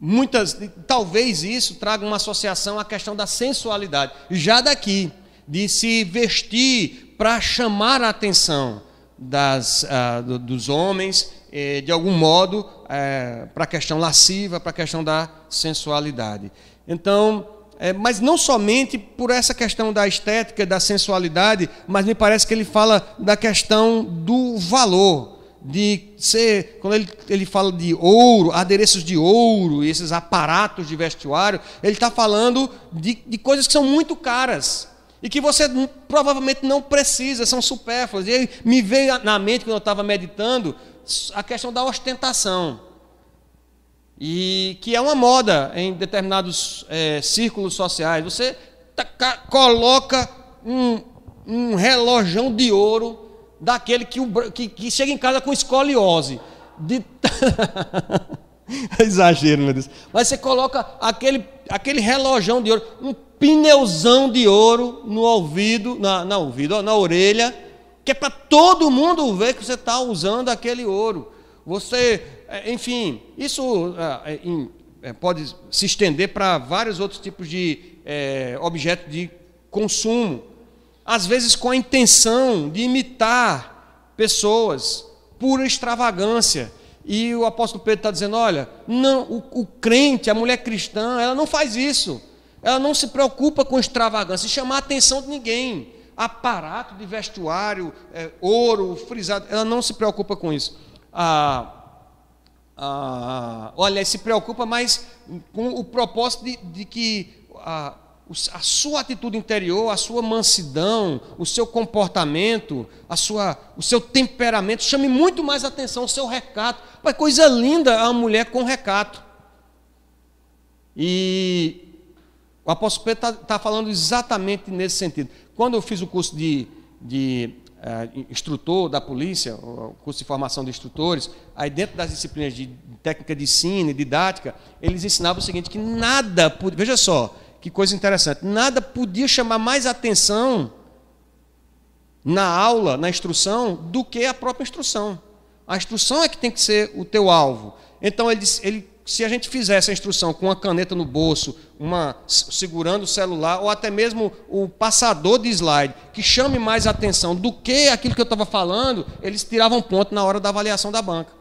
[SPEAKER 1] muitas, talvez isso traga uma associação à questão da sensualidade, já daqui, de se vestir para chamar a atenção das, uh, do, dos homens, eh, de algum modo, eh, para a questão lasciva, para a questão da sensualidade. Então, eh, mas não somente por essa questão da estética, da sensualidade, mas me parece que ele fala da questão do valor, de ser, quando ele, ele fala de ouro, adereços de ouro, esses aparatos de vestuário, ele está falando de, de coisas que são muito caras e que você provavelmente não precisa, são supérfluos. E me veio na mente, quando eu estava meditando, a questão da ostentação. E que é uma moda em determinados é, círculos sociais. Você coloca um, um relojão de ouro daquele que, que, que chega em casa com escoliose. De... Exagero, meu Deus. Mas você coloca aquele, aquele relojão de ouro, um pneuzão de ouro no ouvido, na, na ouvido, na orelha, que é para todo mundo ver que você está usando aquele ouro. Você, é, enfim, isso é, é, pode se estender para vários outros tipos de é, objetos de consumo. Às vezes com a intenção de imitar pessoas, pura extravagância. E o apóstolo Pedro está dizendo: olha, não, o, o crente, a mulher cristã, ela não faz isso. Ela não se preocupa com extravagância, chamar a atenção de ninguém. Aparato de vestuário, é, ouro, frisado, ela não se preocupa com isso. Ah, ah, olha, se preocupa mais com o propósito de, de que ah, a sua atitude interior, a sua mansidão, o seu comportamento, a sua, o seu temperamento chame muito mais atenção, o seu recato. Mas coisa linda a mulher com recato. E o apóstolo Pedro está tá falando exatamente nesse sentido. Quando eu fiz o curso de, de é, instrutor da polícia, o curso de formação de instrutores, aí dentro das disciplinas de técnica de ensino e didática, eles ensinavam o seguinte, que nada, veja só, que coisa interessante, nada podia chamar mais atenção na aula, na instrução, do que a própria instrução. A instrução é que tem que ser o teu alvo. Então ele, ele se a gente fizesse a instrução com uma caneta no bolso, uma segurando o celular, ou até mesmo o passador de slide, que chame mais atenção do que aquilo que eu estava falando, eles tiravam ponto na hora da avaliação da banca.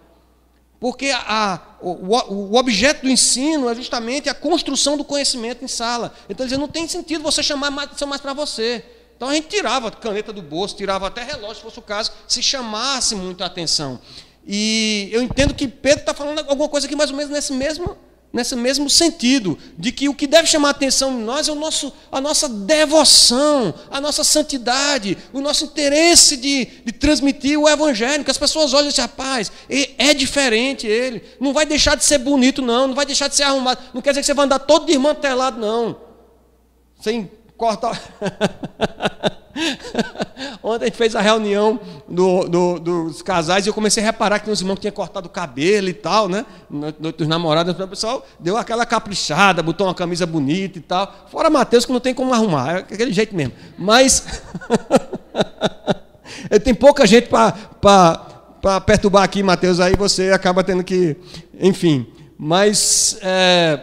[SPEAKER 1] Porque a, o, o, objeto do ensino é justamente a construção do conhecimento em sala. Então, dizer, não tem sentido você chamar mais atenção mais para você. Então a gente tirava caneta do bolso, tirava até relógio, se fosse o caso, se chamasse muito a atenção. E eu entendo que Pedro está falando alguma coisa aqui mais ou menos nesse mesmo, nesse mesmo sentido, de que o que deve chamar a atenção em nós é o nosso, a nossa devoção, a nossa santidade, o nosso interesse de, de transmitir o evangelho, que as pessoas olham esse rapaz, é diferente ele, não vai deixar de ser bonito, não, não vai deixar de ser arrumado, não quer dizer que você vai andar todo desmantelado, não, sem cortar. Ontem a gente fez a reunião do, do, dos casais e eu comecei a reparar que os irmãos tinham cortado o cabelo e tal, né? Dos namorados, o pessoal deu aquela caprichada, botou uma camisa bonita e tal. Fora Mateus que não tem como arrumar, é aquele jeito mesmo. Mas tem pouca gente para perturbar aqui, Mateus, aí você acaba tendo que. Enfim. Mas é,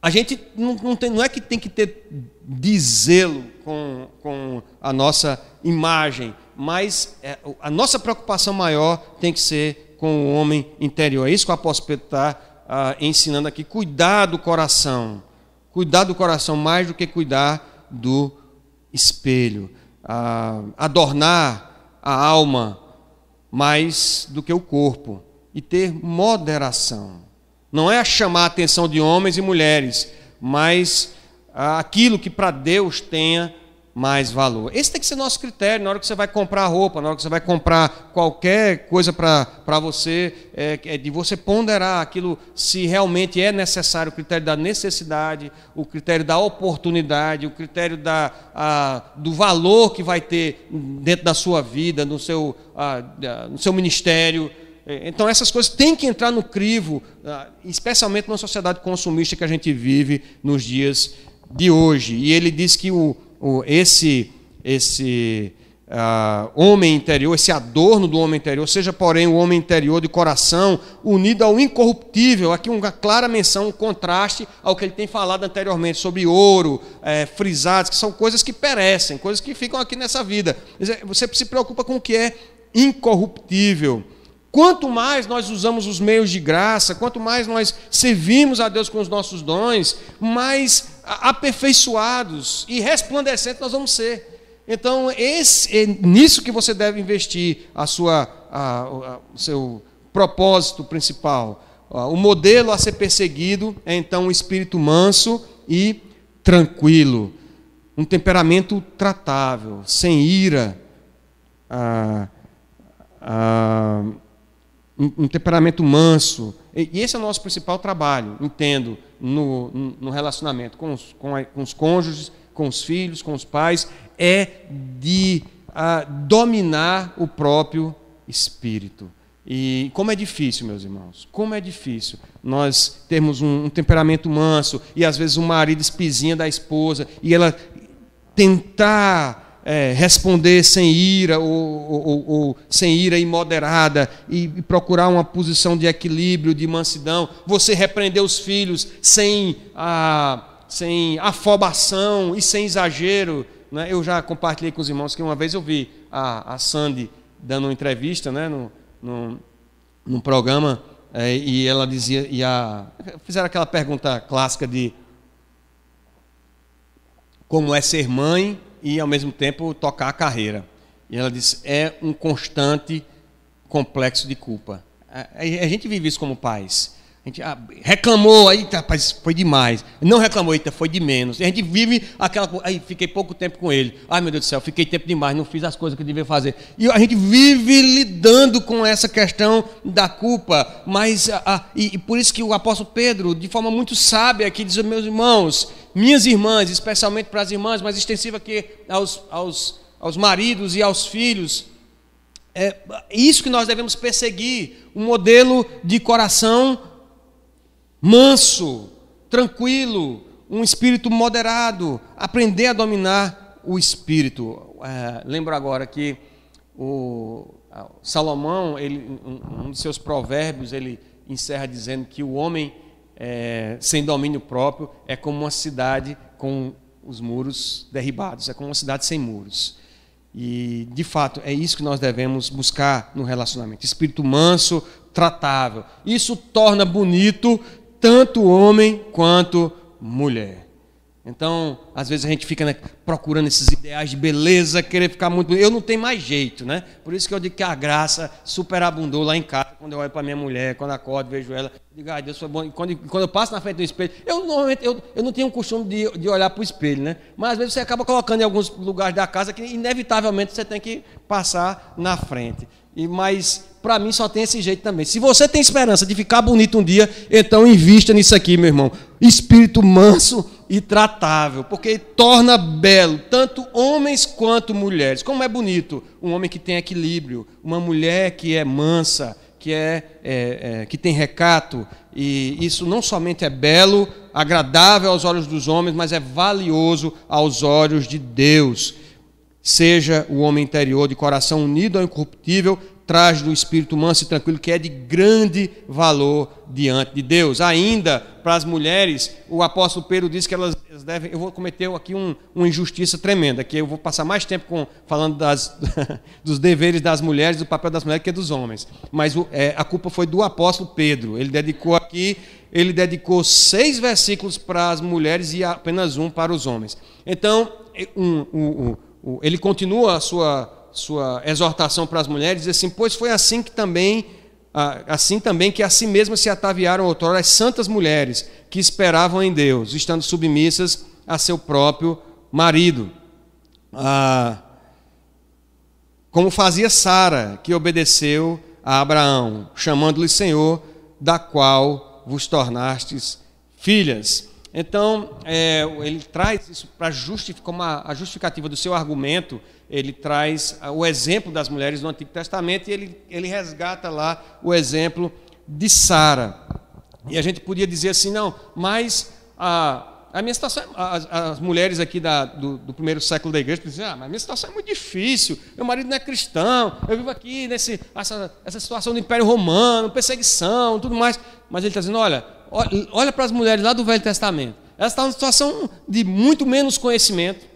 [SPEAKER 1] a gente não, não, tem, não é que tem que ter de zelo com, com a nossa imagem, mas é, a nossa preocupação maior tem que ser com o homem interior. É isso que o apóstolo Pedro está ah, ensinando aqui. Cuidar do coração. Cuidar do coração mais do que cuidar do espelho. Ah, adornar a alma mais do que o corpo. E ter moderação. Não é chamar a atenção de homens e mulheres, mas aquilo que para Deus tenha mais valor. Esse tem que ser nosso critério na hora que você vai comprar roupa, na hora que você vai comprar qualquer coisa para você, é, é, de você ponderar aquilo se realmente é necessário, o critério da necessidade, o critério da oportunidade, o critério da, a, do valor que vai ter dentro da sua vida, no seu, a, no seu ministério. É, então, essas coisas têm que entrar no crivo, especialmente na sociedade consumista que a gente vive nos dias de hoje. E ele diz que o, o esse, esse uh, homem interior, esse adorno do homem interior, seja, porém, o homem interior de coração, unido ao incorruptível. Aqui uma clara menção, um contraste ao que ele tem falado anteriormente sobre ouro, é, frisados, que são coisas que perecem, coisas que ficam aqui nessa vida. Você se preocupa com o que é incorruptível. Quanto mais nós usamos os meios de graça, quanto mais nós servimos a Deus com os nossos dons, mais aperfeiçoados e resplandecentes nós vamos ser. Então, esse, é nisso que você deve investir a sua, a, a, o seu propósito principal. O modelo a ser perseguido é então um espírito manso e tranquilo, um temperamento tratável, sem ira. Ah, ah, um, um temperamento manso. E, e, esse é o nosso principal trabalho, entendo, no, no relacionamento com os, com, a, com os cônjuges, com os filhos, com os pais, é de uh, dominar o próprio espírito. E como é difícil, meus irmãos, como é difícil nós termos um, um temperamento manso e às vezes um marido espizinha da esposa e ela tentar é, responder sem ira ou, ou, ou, sem ira imoderada e, e procurar uma posição de equilíbrio, de mansidão. Você repreender os filhos sem, a, sem afobação e sem exagero. Né? Eu já compartilhei com os irmãos que uma vez eu vi a, a Sandy dando uma entrevista né, no, no, num programa é, e ela dizia, e a, fizeram aquela pergunta clássica de como é ser mãe e ao mesmo tempo tocar a carreira. E ela disse: é um constante complexo de culpa. A, a gente vive isso como pais. A gente ah, reclamou, aí rapaz, foi demais. Não reclamou, eita, foi de menos. A gente vive aquela coisa, aí fiquei pouco tempo com ele. Ai meu Deus do céu, fiquei tempo demais, não fiz as coisas que eu devia fazer. E a gente vive lidando com essa questão da culpa. Mas, ah, e, e por isso que o apóstolo Pedro, de forma muito sábia, aqui diz: meus irmãos, minhas irmãs, especialmente para as irmãs, mas extensiva aqui aos, aos aos maridos e aos filhos. É isso que nós devemos perseguir, um modelo de coração manso, tranquilo, um espírito moderado, aprender a dominar o espírito. É, lembro agora que o Salomão, ele, um, de seus provérbios, ele encerra dizendo que o homem é, sem domínio próprio é como uma cidade com os muros derribados, é como uma cidade sem muros. E, de fato, é isso que nós devemos buscar no relacionamento. Espírito manso, tratável. Isso torna bonito tanto homem quanto mulher. Então, às vezes a gente fica né, procurando esses ideais de beleza, querer ficar muito. Eu não tenho mais jeito, né? Por isso que eu digo que a graça superabundou lá em casa, quando eu olho para minha mulher, quando acordo, vejo ela, digo, ai, Deus foi bom. Quando, quando eu passo na frente do espelho, eu normalmente eu, eu não tenho o costume de, de olhar para o espelho, né? Mas às vezes você acaba colocando em alguns lugares da casa que inevitavelmente você tem que passar na frente. E mas para mim só tem esse jeito também. Se você tem esperança de ficar bonito um dia, então invista nisso aqui, meu irmão. Espírito manso e tratável, porque torna belo tanto homens quanto mulheres. Como é bonito um homem que tem equilíbrio, uma mulher que é mansa, que é, é, é que tem recato. E isso não somente é belo, agradável aos olhos dos homens, mas é valioso aos olhos de Deus. Seja o homem interior de coração unido ao incorruptível, traz do espírito manso e tranquilo, que é de grande valor diante de Deus. Ainda para as mulheres, o apóstolo Pedro diz que elas devem. Eu vou cometer aqui um, uma injustiça tremenda, que eu vou passar mais tempo com, falando das, dos deveres das mulheres, do papel das mulheres, que dos homens. Mas é, a culpa foi do apóstolo Pedro. Ele dedicou aqui, ele dedicou seis versículos para as mulheres e apenas um para os homens. Então, um, um, um ele continua a sua, sua exortação para as mulheres, diz assim: Pois foi assim que também, assim também que a si mesmas se ataviaram outrora as santas mulheres que esperavam em Deus, estando submissas a seu próprio marido. Ah, como fazia Sara, que obedeceu a Abraão, chamando-lhe Senhor, da qual vos tornastes filhas. Então, é, ele traz isso para justificar, como a, a, justificativa do seu argumento, ele traz o exemplo das mulheres do Antigo Testamento e ele, ele resgata lá o exemplo de Sara. E a gente podia dizer assim, não, mas a, a minha situação, as, as mulheres aqui da, do, do, primeiro século da igreja dizem, ah, mas minha situação é muito difícil, meu marido não é cristão, eu vivo aqui nesse, essa, essa situação do Império Romano, perseguição, tudo mais. Mas ele está dizendo, olha, olha para as mulheres lá do Velho Testamento. Elas estavam em situação de muito menos conhecimento.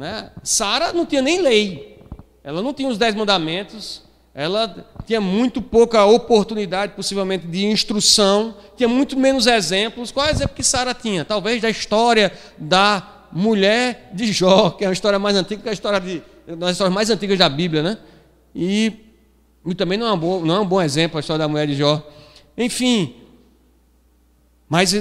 [SPEAKER 1] Né? Sara não tinha nem lei. Ela não tinha os dez mandamentos. Ela tinha muito pouca oportunidade, possivelmente, de instrução. Tinha muito menos exemplos. Qual é o exemplo que Sara tinha? Talvez da história da mulher de Jó, que é uma história mais antiga que a história de, uma das histórias mais antigas da Bíblia, né? E, e também não é, não é um bom exemplo a história da mulher de Jó. Enfim, mas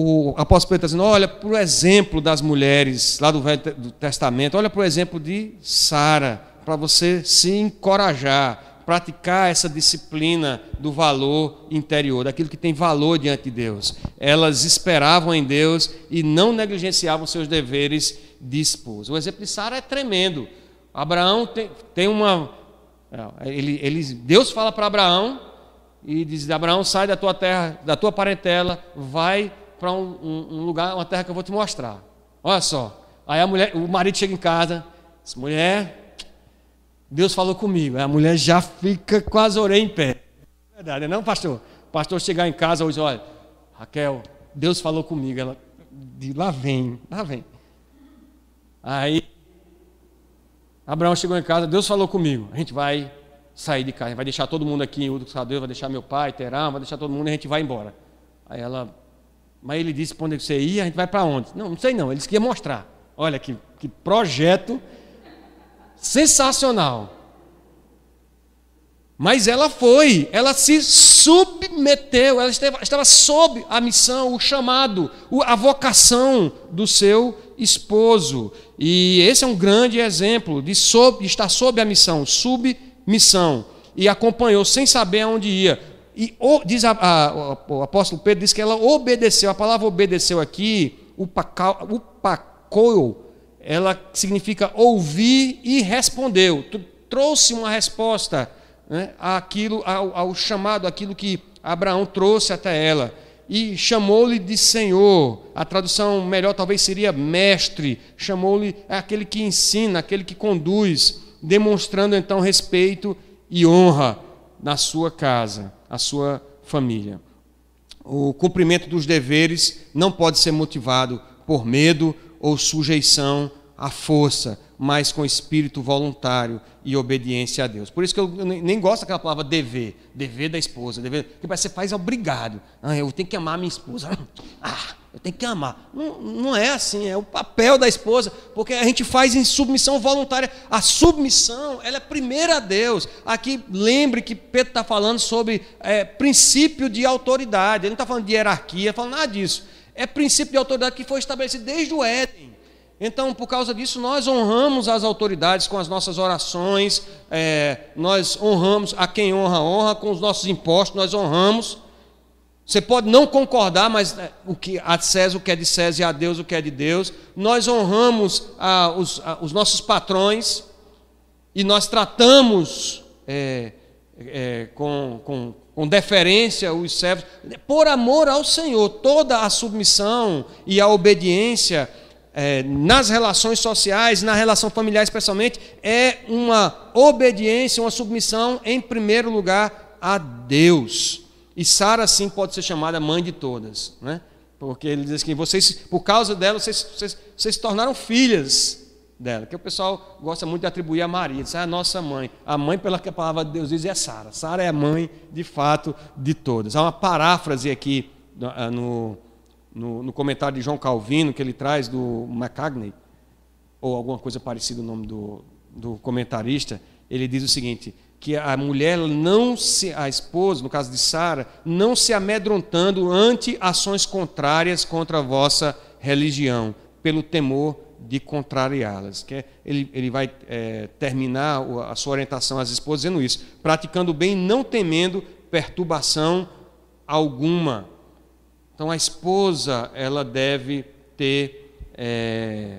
[SPEAKER 1] o apóstolo Pedro está dizendo: olha para o exemplo das mulheres lá do Velho Testamento, olha para o exemplo de Sara, para você se encorajar, praticar essa disciplina do valor interior, daquilo que tem valor diante de Deus. Elas esperavam em Deus e não negligenciavam seus deveres de esposa. O exemplo de Sara é tremendo. Abraão tem, tem uma. Ele, ele, Deus fala para Abraão e diz: Abraão, sai da tua terra, da tua parentela, vai para um, um, um, lugar, uma terra que eu vou te mostrar. Olha só. Aí a mulher, o marido chega em casa, diz: mulher, Deus falou comigo. Aí a mulher já fica com as orelhas em pé. É verdade, não, pastor? O pastor chegar em casa hoje, olha, Raquel, Deus falou comigo. Ela, de lá vem, lá vem. Aí, Abraão chegou em casa, Deus falou comigo. A gente vai sair de casa, vai deixar todo mundo aqui em Udo vai deixar meu pai, Terá, vai deixar todo mundo e a gente vai embora. Aí ela, mas ele disse para onde você ia, a gente vai para onde? Não, não sei não, ele disse que ia mostrar. Olha que, que projeto sensacional. Mas ela foi, ela se submeteu, ela estava, estava sob a missão, o chamado, a vocação do seu esposo. E esse é um grande exemplo de, sob, de estar sob a missão, submissão missão e acompanhou sem saber aonde ia. E o, diz a, a, o apóstolo Pedro diz que ela obedeceu. A palavra obedeceu aqui, o pacou, ela significa ouvir e respondeu. Trouxe uma resposta né, àquilo, ao, ao chamado, aquilo que Abraão trouxe até ela. E chamou-lhe de Senhor. A tradução melhor talvez seria mestre. Chamou-lhe aquele que ensina, aquele que conduz, demonstrando então respeito e honra na sua casa, a sua família. O cumprimento dos deveres não pode ser motivado por medo ou sujeição à força, mas com espírito voluntário e obediência a Deus. Por isso que eu nem gosto daquela palavra dever, dever da esposa, dever, que você faz obrigado. Ah, eu tenho que amar minha esposa. Ah, eu tenho que amar. Não, não é assim, é o papel da esposa, porque a gente faz em submissão voluntária. A submissão, ela é primeira a Deus. Aqui, lembre que Pedro está falando sobre é, princípio de autoridade, ele não está falando de hierarquia, falando nada disso. É princípio de autoridade que foi estabelecido desde o Éden. Então, por causa disso, nós honramos as autoridades com as nossas orações, é, nós honramos a quem honra, honra, com os nossos impostos, nós honramos. Você pode não concordar, mas é, o que a César o que é de César e a Deus o que é de Deus. Nós honramos a, os, a, os, nossos patrões e nós tratamos é, é, com, com, com deferência os servos, por amor ao Senhor. Toda a submissão e a obediência é, nas relações sociais, na relação familiar especialmente, é uma obediência, uma submissão, em primeiro lugar, a Deus. E Sara, sim, pode ser chamada mãe de todas, né? porque ele diz que vocês, por causa dela, vocês, vocês, vocês se tornaram filhas dela, que o pessoal gosta muito de atribuir a Maria, diz, ah, a nossa mãe. A mãe, pela que a palavra de Deus diz, é Sara. Sara é a mãe, de fato, de todas. Há uma paráfrase aqui no no, no, comentário de João Calvino, que ele traz do McCagney, ou alguma coisa parecida o nome do, do comentarista, ele diz o seguinte: que a mulher não se, a esposa, no caso de Sara, não se amedrontando ante ações contrárias contra a vossa religião, pelo temor de contrariá-las. Que é, ele, ele vai é, terminar a sua orientação às esposas dizendo isso: praticando bem, não temendo perturbação alguma então a esposa ela deve ter é,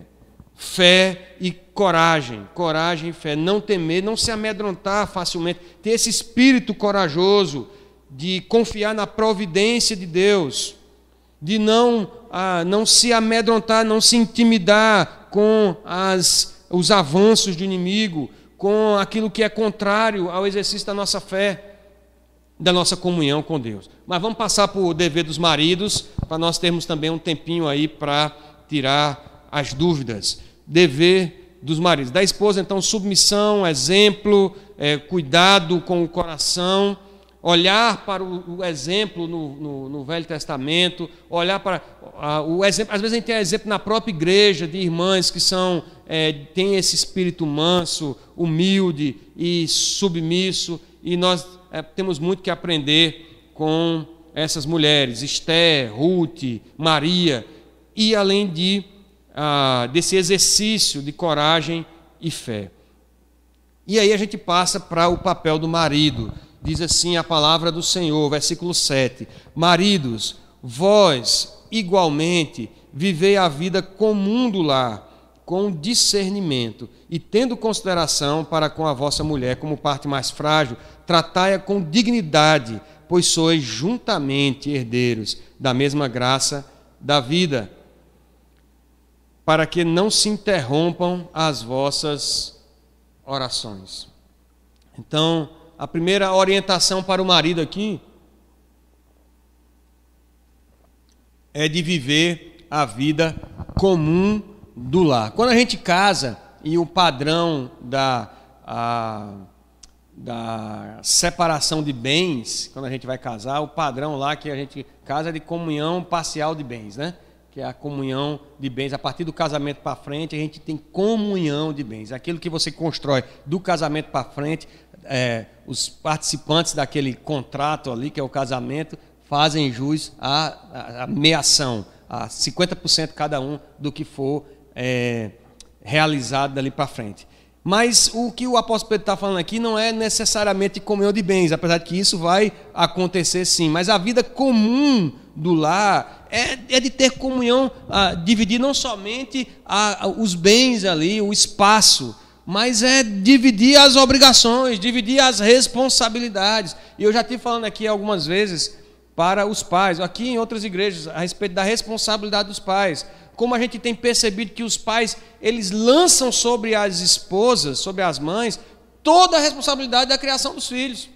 [SPEAKER 1] fé e coragem, coragem e fé, não temer, não se amedrontar facilmente, ter esse espírito corajoso de confiar na providência de Deus, de não ah, não se amedrontar, não se intimidar com as, os avanços do inimigo, com aquilo que é contrário ao exercício da nossa fé da nossa comunhão com Deus. Mas vamos passar para o dever dos maridos, para nós termos também um tempinho aí para tirar as dúvidas. Dever dos maridos. Da esposa, então, submissão, exemplo, é, cuidado com o coração, olhar para o, o exemplo no, no, no, Velho Testamento, olhar para a, o exemplo. Às vezes a gente tem exemplo na própria igreja de irmãs que são é, têm esse espírito manso, humilde e submisso, e nós é, temos muito que aprender com essas mulheres, Esther, Ruth, Maria, e além de, ah, desse exercício de coragem e fé. E aí a gente passa para o papel do marido. Diz assim a palavra do Senhor, versículo 7: Maridos, vós igualmente vivei a vida comum do lar, com discernimento, e tendo consideração para com a vossa mulher como parte mais frágil, tratai-a com dignidade, pois sois juntamente herdeiros da mesma graça da vida, para que não se interrompam as vossas orações. Então, a primeira orientação para o marido aqui é de viver a vida comum do lar. Quando a gente casa e o padrão da a, da separação de bens, quando a gente vai casar, o padrão lá que a gente casa é de comunhão parcial de bens, né? Que é a comunhão de bens. A partir do casamento para frente, a gente tem comunhão de bens. Aquilo que você constrói do casamento para frente, é, os participantes daquele contrato ali, que é o casamento, fazem jus à, à meação, a 50% cada um do que for é, realizado dali para frente. Mas o que o apóstolo Pedro está falando aqui não é necessariamente comunhão de bens, apesar de que isso vai acontecer sim. Mas a vida comum do lar é, é de ter comunhão, ah, dividir não somente ah, os bens ali, o espaço, mas é dividir as obrigações, dividir as responsabilidades. E eu já estive falando aqui algumas vezes para os pais, aqui em outras igrejas, a respeito da responsabilidade dos pais como a gente tem percebido que os pais eles lançam sobre as esposas, sobre as mães, toda a responsabilidade da criação dos filhos.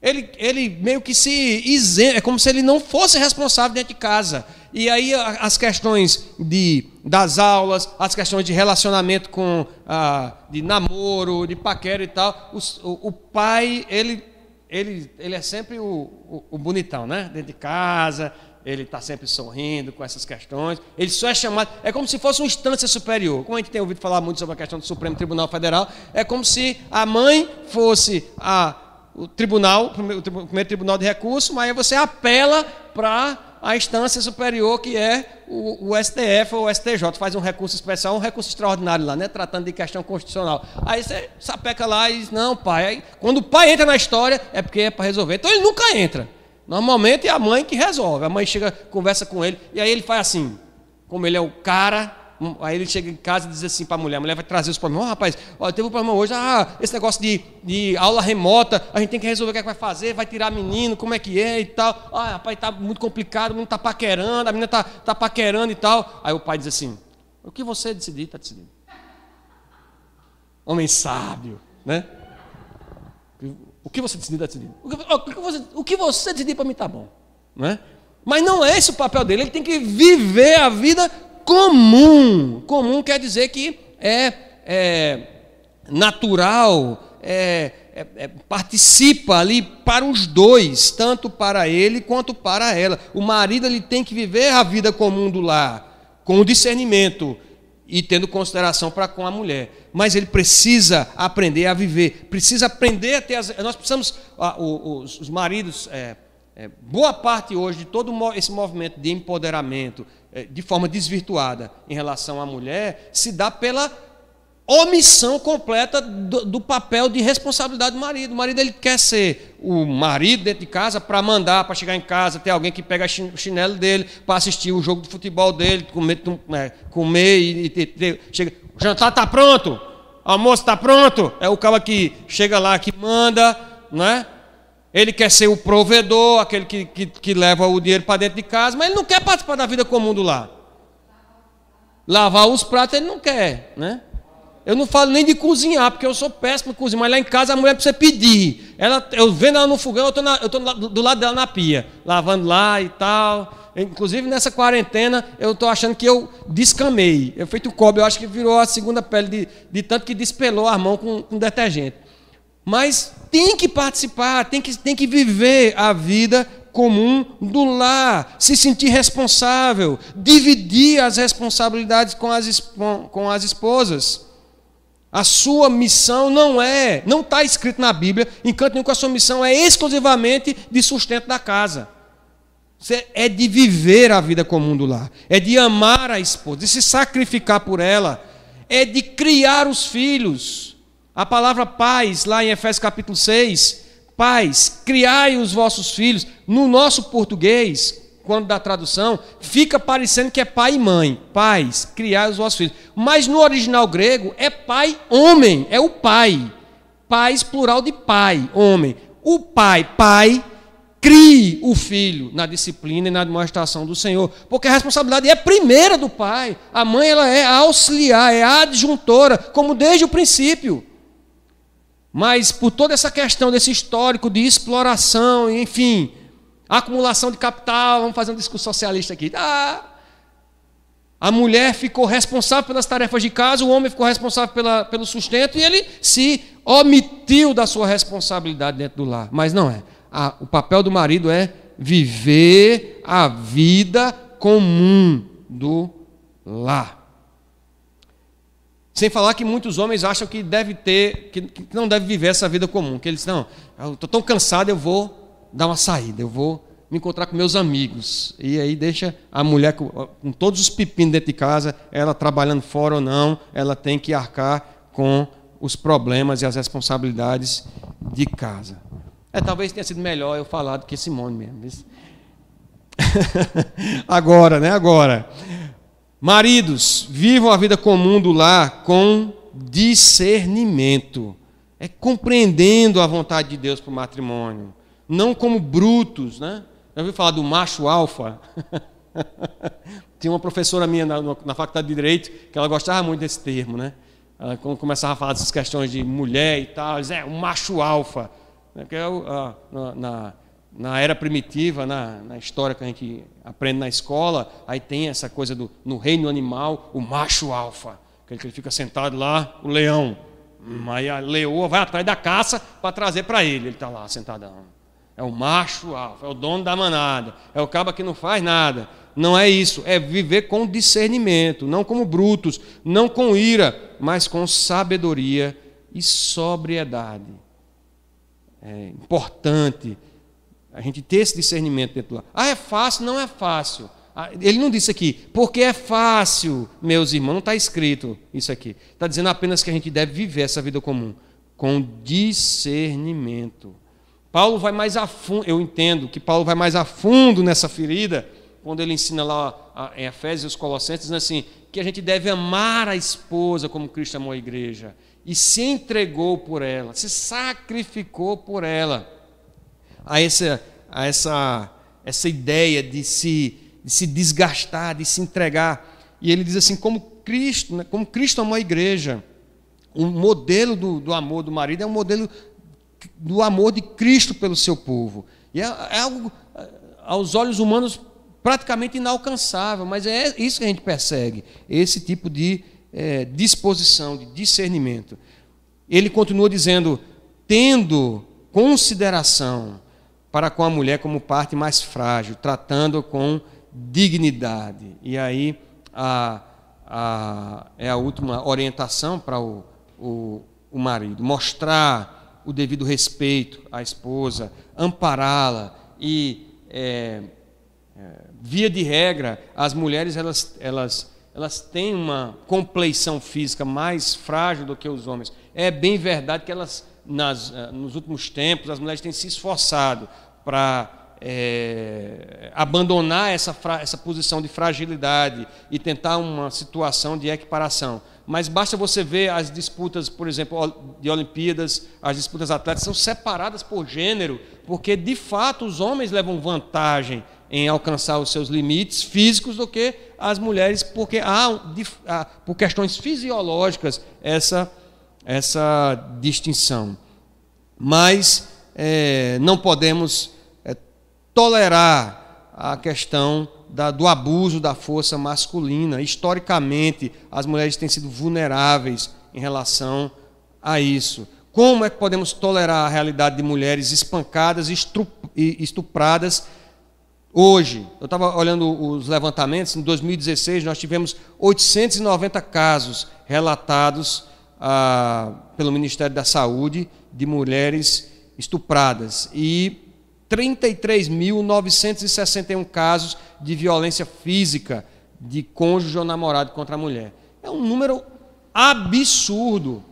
[SPEAKER 1] Ele, ele meio que se isenta, é como se ele não fosse responsável dentro de casa. E aí as questões de, das aulas, as questões de relacionamento com ah, de namoro, de paquera e tal, os, o, o, pai ele, ele, ele é sempre o, o, o bonitão, né? Dentro de casa, ele está sempre sorrindo com essas questões. Ele só é chamado, é como se fosse uma instância superior. Como a gente tem ouvido falar muito sobre a questão do Supremo Tribunal Federal, é como se a mãe fosse a, o tribunal, o primeiro tribunal de recurso, mas aí você apela para a instância superior que é o, o, STF ou o STJ, faz um recurso especial, um recurso extraordinário lá, né, tratando de questão constitucional. Aí você sapeca lá e diz, não, pai. Aí, quando o pai entra na história, é porque é para resolver. Então ele nunca entra. Normalmente é a mãe que resolve. A mãe chega, conversa com ele, e aí ele faz assim, como ele é o cara, hum, aí ele chega em casa e diz assim para a mulher, a mulher vai trazer os problemas, oh, rapaz, ó, teve um problema hoje, ah, esse negócio de, de aula remota, a gente tem que resolver o que, é que vai fazer, vai tirar menino, como é que é e tal. Ah, rapaz, está muito complicado, o menino está paquerando, a menina está tá paquerando e tal. Aí o pai diz assim, o que você decidir, está decidindo. Homem sábio, né? O que você decidir, está decidindo. O que, o que você, o que você decidir para mim está bom. Não é? Mas não é esse o papel dele, ele tem que viver a vida comum. Comum quer dizer que é, é natural, é, é, é, participa ali para os dois, tanto para ele quanto para ela. O marido ele tem que viver a vida comum do lar, com o discernimento e tendo consideração para com a mulher. Mas ele precisa aprender a viver, precisa aprender a ter as. Nós precisamos, ah, os, os, maridos, é, é, boa parte hoje de todo esse movimento de empoderamento, é, de forma desvirtuada em relação à mulher, se dá pela omissão completa do, do, papel de responsabilidade do marido. O marido ele quer ser o marido dentro de casa para mandar, para chegar em casa, ter alguém que pega o chinelo dele para assistir o jogo de futebol dele, comer, é, comer e, e, chega, o jantar está pronto, o almoço está pronto. É o cara que chega lá, que manda, não é? Ele quer ser o provedor, aquele que, que, que leva o dinheiro para dentro de casa, mas ele não quer participar da vida comum do lar. Lavar os pratos ele não quer, né? Eu não falo nem de cozinhar, porque eu sou péssimo cozinhar, mas lá em casa a mulher precisa pedir. Ela, eu vendo ela no fogão, eu estou do lado dela na pia, lavando lá e tal. Inclusive nessa quarentena, eu estou achando que eu descamei. Eu feito cobre, eu acho que virou a segunda pele de, de tanto que despelou a mão com, com detergente. Mas tem que participar, tem que, tem que viver a vida comum do lar, se sentir responsável, dividir as responsabilidades com as, com as esposas. A sua missão não é, não está escrito na Bíblia, em canto nenhum que a sua missão é exclusivamente de sustento da casa. É de viver a vida comum do lar, é de amar a esposa, de se sacrificar por ela, é de criar os filhos. A palavra paz, lá em Efésios capítulo 6, pais, criai os vossos filhos. No nosso português, quando da tradução, fica parecendo que é pai e mãe, pais, criar os vossos filhos. Mas no original grego é pai, homem, é o pai. Pais, plural de pai, homem. O pai, pai, crie o filho na disciplina e na demonstração do Senhor, porque a responsabilidade é primeira do pai. A mãe ela é auxiliar, é adjuntora, como desde o princípio. Mas por toda essa questão desse histórico de exploração, enfim, Acumulação de capital, vamos fazer um discurso socialista aqui. Ah, a mulher ficou responsável pelas tarefas de casa, o homem ficou responsável pela, pelo sustento e ele se omitiu da sua responsabilidade dentro do lar. Mas não é. O papel do marido é viver a vida comum do lar. Sem falar que muitos homens acham que deve ter, que, que não deve viver essa vida comum, que eles não, eu estou tão cansado, eu vou dar uma saída, eu vou me encontrar com meus amigos. E aí deixa a mulher com, com, todos os pepinos dentro de casa, ela trabalhando fora ou não, ela tem que arcar com os problemas e as responsabilidades de casa. É, talvez tenha sido melhor eu falar do que Simone mesmo. Agora, né? Agora. Maridos, vivam a vida comum do lar com discernimento. É compreendendo a vontade de Deus para o matrimônio. Não como brutos, né? Já ouviu falar do macho alfa? Tinha uma professora minha na, na, faculdade de Direito que ela gostava muito desse termo, né? Ela, quando começava a falar dessas questões de mulher e tal, dizia, é, o macho alfa. Né? Que é o, a, na, na, era primitiva, na, na, história que a gente aprende na escola, aí tem essa coisa do no reino animal, o macho alfa, que ele fica sentado lá, o leão. Hum, aí a leoa vai atrás da caça para trazer para ele, ele está lá sentadão. É o macho alfa, é o dono da manada, é o cabo que não faz nada. Não é isso, é viver com discernimento, não como brutos, não com ira, mas com sabedoria e sobriedade. É importante a gente ter esse discernimento dentro do. Ah, é fácil? Não é fácil. Ah, ele não disse aqui, porque é fácil, meus irmãos, não está escrito isso aqui. Está dizendo apenas que a gente deve viver essa vida comum com discernimento. Paulo vai mais a fundo, eu entendo que Paulo vai mais a fundo nessa ferida, quando ele ensina lá em Efésios e Colossenses, dizendo assim, que a gente deve amar a esposa como Cristo amou a igreja, e se entregou por ela, se sacrificou por ela. A essa, a essa, essa ideia de se, de se desgastar, de se entregar. E ele diz assim, como Cristo, né, como Cristo amou a igreja, o modelo do, do amor do marido é um modelo do amor de Cristo pelo seu povo. E é, é algo, aos olhos humanos, praticamente inalcançável, mas é isso que a gente persegue, esse tipo de é, disposição, de discernimento. Ele continua dizendo, tendo consideração para com a mulher como parte mais frágil, tratando com dignidade. E aí a, a, é a última orientação para o, o, o marido, mostrar o devido respeito à esposa, ampará-la e, é, é, via de regra, as mulheres elas, elas, elas têm uma compleição física mais frágil do que os homens. É bem verdade que elas, nas, eh, nos últimos tempos, as mulheres têm se esforçado para é, abandonar essa, essa posição de fragilidade e tentar uma situação de equiparação. Mas basta você ver as disputas, por exemplo, de Olimpíadas, as disputas atléticas são separadas por gênero, porque de fato os homens levam vantagem em alcançar os seus limites físicos do que as mulheres, porque há, por questões fisiológicas, essa, essa distinção. Mas é, não podemos tolerar a questão da, do abuso da força masculina. Historicamente, as mulheres têm sido vulneráveis em relação a isso. Como é que podemos tolerar a realidade de mulheres espancadas e estupradas hoje? Eu estava olhando os levantamentos, em 2016 nós tivemos 890 casos relatados ah, pelo Ministério da Saúde de mulheres estupradas. E 33.961 casos de violência física de cônjuge ou namorado contra a mulher. É um número absurdo.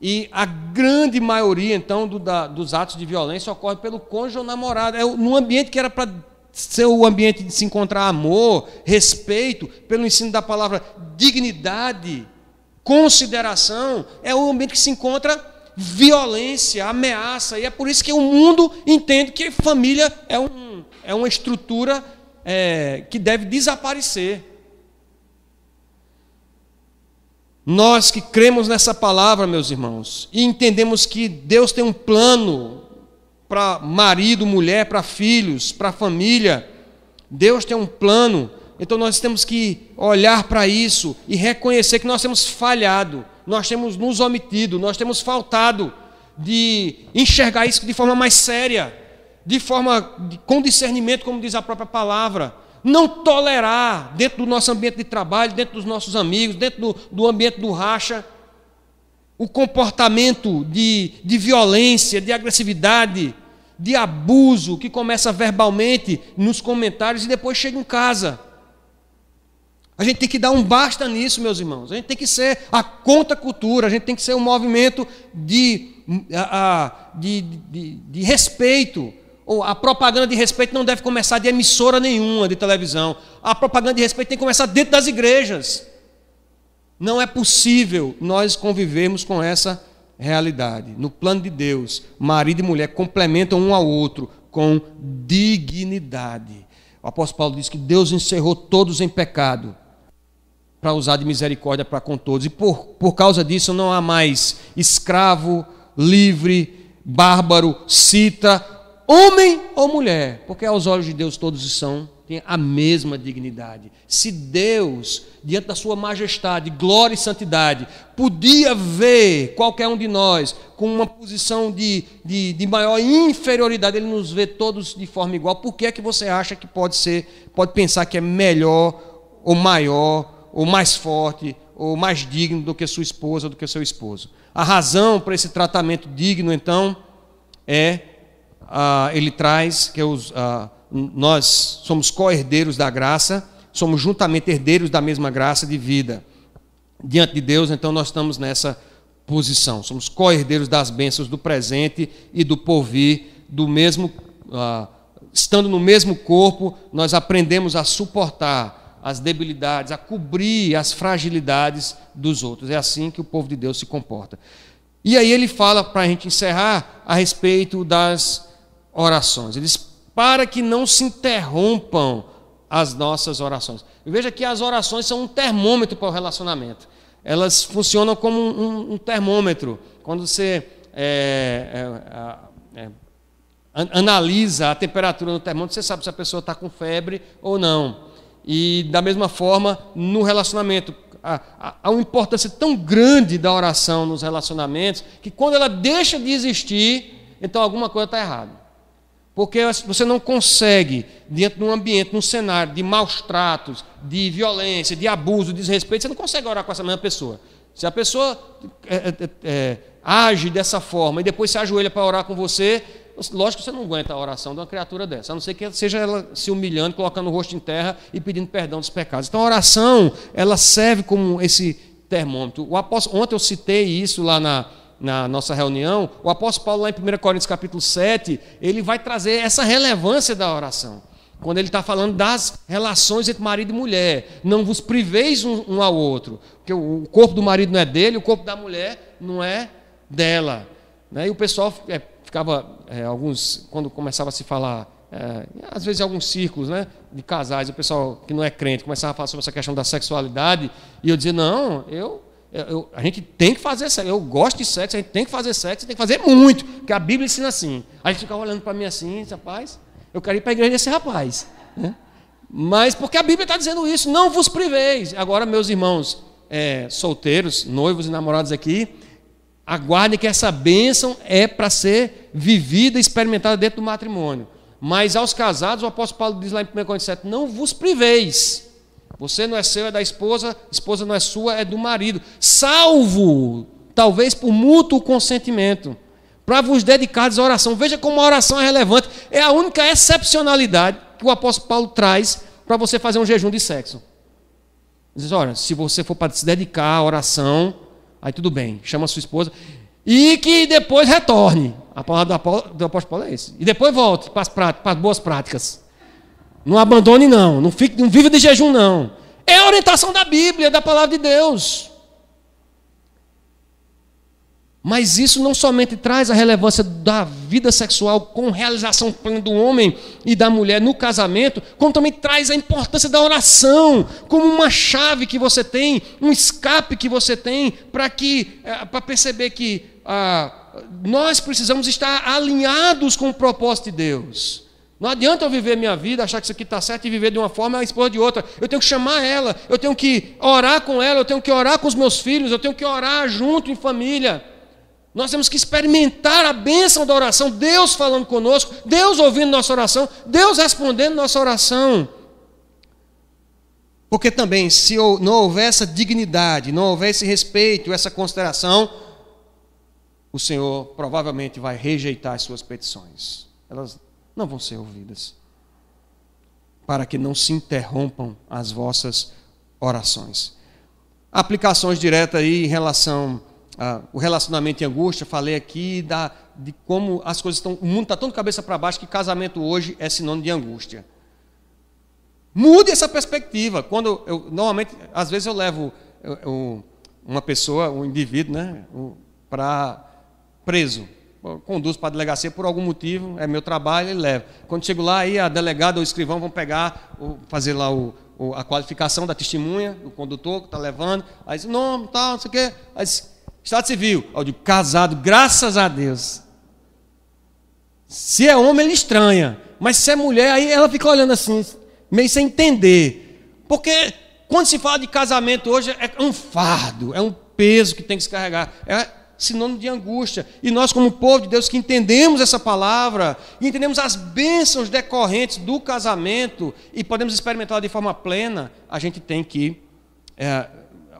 [SPEAKER 1] E a grande maioria, então, do, da, dos atos de violência ocorre pelo cônjuge ou namorado. É num ambiente que era para ser o ambiente de se encontrar amor, respeito, pelo ensino da palavra dignidade, consideração. É o ambiente que se encontra violência, ameaça, e é por isso que o mundo entende que família é, um, é uma estrutura é, que deve desaparecer. Nós que cremos nessa palavra, meus irmãos, e entendemos que Deus tem um plano para marido, mulher, para filhos, para família, Deus tem um plano, então nós temos que olhar para isso e reconhecer que nós temos falhado nós temos nos omitido, nós temos faltado de enxergar isso de forma mais séria, de forma com discernimento, como diz a própria palavra. Não tolerar dentro do nosso ambiente de trabalho, dentro dos nossos amigos, dentro do, do ambiente do racha, o comportamento de, de violência, de agressividade, de abuso que começa verbalmente nos comentários e depois chega em casa. A gente tem que dar um basta nisso, meus irmãos. A gente tem que ser a contracultura, a gente tem que ser um movimento de, de, de, de respeito. Ou a propaganda de respeito não deve começar de emissora nenhuma de televisão. A propaganda de respeito tem que começar dentro das igrejas. Não é possível nós convivermos com essa realidade. No plano de Deus, marido e mulher complementam um ao outro com dignidade. O apóstolo Paulo diz que Deus encerrou todos em pecado para usar de misericórdia para com todos. E por, por causa disso não há mais escravo, livre, bárbaro, cita, homem ou mulher, porque aos olhos de Deus todos são têm a mesma dignidade. Se Deus, diante da sua majestade, glória e santidade, podia ver qualquer um de nós com uma posição de, de, de, maior inferioridade, Ele nos vê todos de forma igual. Por que é que você acha que pode ser, pode pensar que é melhor ou maior ou mais forte ou mais digno do que sua esposa, do que seu esposo? A razão para esse tratamento digno, então, é ah, ele traz que os ah, nós somos co-herdeiros da graça, somos juntamente herdeiros da mesma graça de vida. Diante de Deus, então nós estamos nessa posição. Somos co-herdeiros das bênçãos do presente e do porvir, do mesmo, uh, estando no mesmo corpo, nós aprendemos a suportar as debilidades, a cobrir as fragilidades dos outros. É assim que o povo de Deus se comporta. E aí ele fala, para a gente encerrar, a respeito das orações. Ele diz, para que não se interrompam as nossas orações. veja que as orações são um termômetro para o relacionamento. Elas funcionam como um, um termômetro. Quando você é, é, é, analisa a temperatura no termômetro, você sabe se a pessoa está com febre ou não. E da mesma forma, no relacionamento, há, uma importância tão grande da oração nos relacionamentos que quando ela deixa de existir, então alguma coisa está errada. Porque você não consegue, dentro de um ambiente, num cenário de maus tratos, de violência, de abuso, de desrespeito, você não consegue orar com essa mesma pessoa. Se a pessoa é, é, é, é age dessa forma e depois se ajoelha para orar com você, lógico que você não aguenta a oração de uma criatura dessa, a não ser que seja ela se humilhando, colocando o rosto em terra e pedindo perdão dos pecados. Então a oração, ela serve como esse termômetro. O apóstolo, ontem eu citei isso lá na, na nossa reunião, o apóstolo Paulo, lá em 1 Coríntios capítulo 7, ele vai trazer essa relevância da oração. Quando ele está falando das relações entre marido e mulher. Não vos priveis um, um ao outro. Porque o corpo do marido não é dele, o corpo da mulher não é dela. Né? E o pessoal é, ficava, é, alguns, quando começava a se falar, é, às vezes alguns círculos né, de casais, o pessoal que não é crente começava a falar sobre essa questão da sexualidade, e eu dizia, não, eu eu, a gente tem que fazer sexo. Eu gosto de sexo, a gente tem que fazer sexo, tem que fazer muito, porque a Bíblia ensina assim. A gente fica olhando para mim assim, rapaz, eu quero ir para a igreja desse rapaz. Né? Mas porque a Bíblia está dizendo isso, não vos priveis. Agora, meus irmãos é, solteiros, noivos e namorados aqui, aguardem que essa bênção é para ser vivida e experimentada dentro do matrimônio. Mas aos casados, o apóstolo Paulo diz lá em 1 Coríntios 7, não vos priveis. Você não é seu, é da esposa, esposa não é sua, é do marido. Salvo, talvez por mútuo consentimento, para vos dedicar à oração. Veja como a oração é relevante. É a única excepcionalidade que o apóstolo Paulo traz para você fazer um jejum de sexo. Diz, olha, se você for para se dedicar à oração, aí tudo bem, chama sua esposa. E que depois retorne. A palavra do apóstolo Paulo é esse. E depois volte para as, para as boas práticas. Não abandone, não. Não, fique, não viva de jejum, não. É a orientação da Bíblia, da palavra de Deus. Mas isso não somente traz a relevância da vida sexual com realização plena do homem e da mulher no casamento, como também traz a importância da oração como uma chave que você tem, um escape que você tem para que eh, para perceber que ah, nós precisamos estar alinhados com o propósito de Deus. Não adianta eu viver minha vida, achar que isso aqui está certo e viver de uma forma e a esposa de outra. Eu tenho que chamar ela, eu tenho que orar com ela, eu tenho que orar com os meus filhos, eu tenho que orar junto em família. Nós temos que experimentar a bênção da oração, Deus falando conosco, Deus ouvindo nossa oração, Deus respondendo nossa oração. Porque também, se não houver essa dignidade, não houver esse respeito, essa consideração, o Senhor provavelmente vai rejeitar as suas petições. Elas não vão ser ouvidas. Para que não se interrompam as vossas orações. Aplicações diretas aí em relação ao relacionamento em angústia, falei aqui da, de como as coisas estão. O mundo está tão de cabeça para baixo que casamento hoje é sinônimo de angústia. Mude essa perspectiva. Quando eu, normalmente, às vezes eu levo eu, eu, uma pessoa, um indivíduo, né, para preso. Eu conduzo para a delegacia por algum motivo, é meu trabalho, ele leva. Quando chego lá, aí a delegada ou o escrivão vão pegar, fazer lá o, a qualificação da testemunha, do condutor que está levando, aí diz, nome, tal, não sei o quê. Aí diz, Estado civil. Eu digo, casado, graças a Deus. Se é homem, ele estranha. Mas se é mulher, aí ela fica olhando assim, meio sem entender. Porque quando se fala de casamento hoje, é um fardo, é um peso que tem que se carregar. É sinônimo de angústia. E nós, como povo de Deus, que entendemos essa palavra, e entendemos as bênçãos decorrentes do casamento, e podemos experimentá-la de forma plena, a gente tem que é,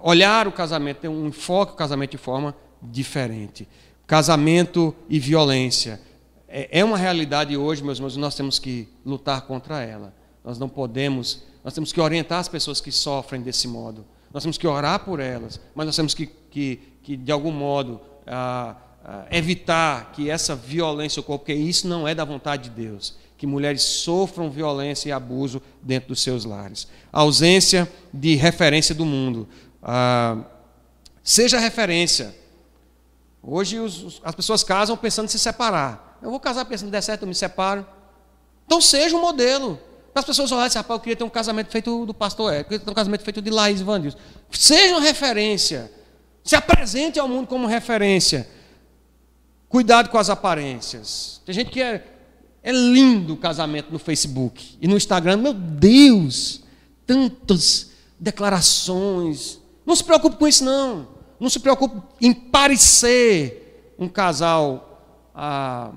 [SPEAKER 1] olhar o casamento, ter um enfoque o casamento de forma diferente. Casamento e violência. É, é uma realidade hoje, meus irmãos, e nós temos que lutar contra ela. Nós não podemos, nós temos que orientar as pessoas que sofrem desse modo. Nós temos que orar por elas, mas nós temos que, que, que de algum modo, ah, ah, evitar que essa violência ocorra, porque isso não é da vontade de Deus. Que mulheres sofram violência e abuso dentro dos seus lares. A ausência de referência do mundo. Ah, seja referência. Hoje os, as pessoas casam pensando em se separar. Eu vou casar pensando, der certo, eu me separo. Então seja um modelo. Para as pessoas olharem rapaz, eu queria ter um casamento feito do pastor É, eu queria ter um casamento feito de Laís Vandils. Seja uma referência. Se apresente ao mundo como referência. Cuidado com as aparências. Tem gente que é, é lindo o casamento no Facebook e no Instagram. Meu Deus, tantas declarações. Não se preocupe com isso, não. Não se preocupe em parecer um casal. Ah,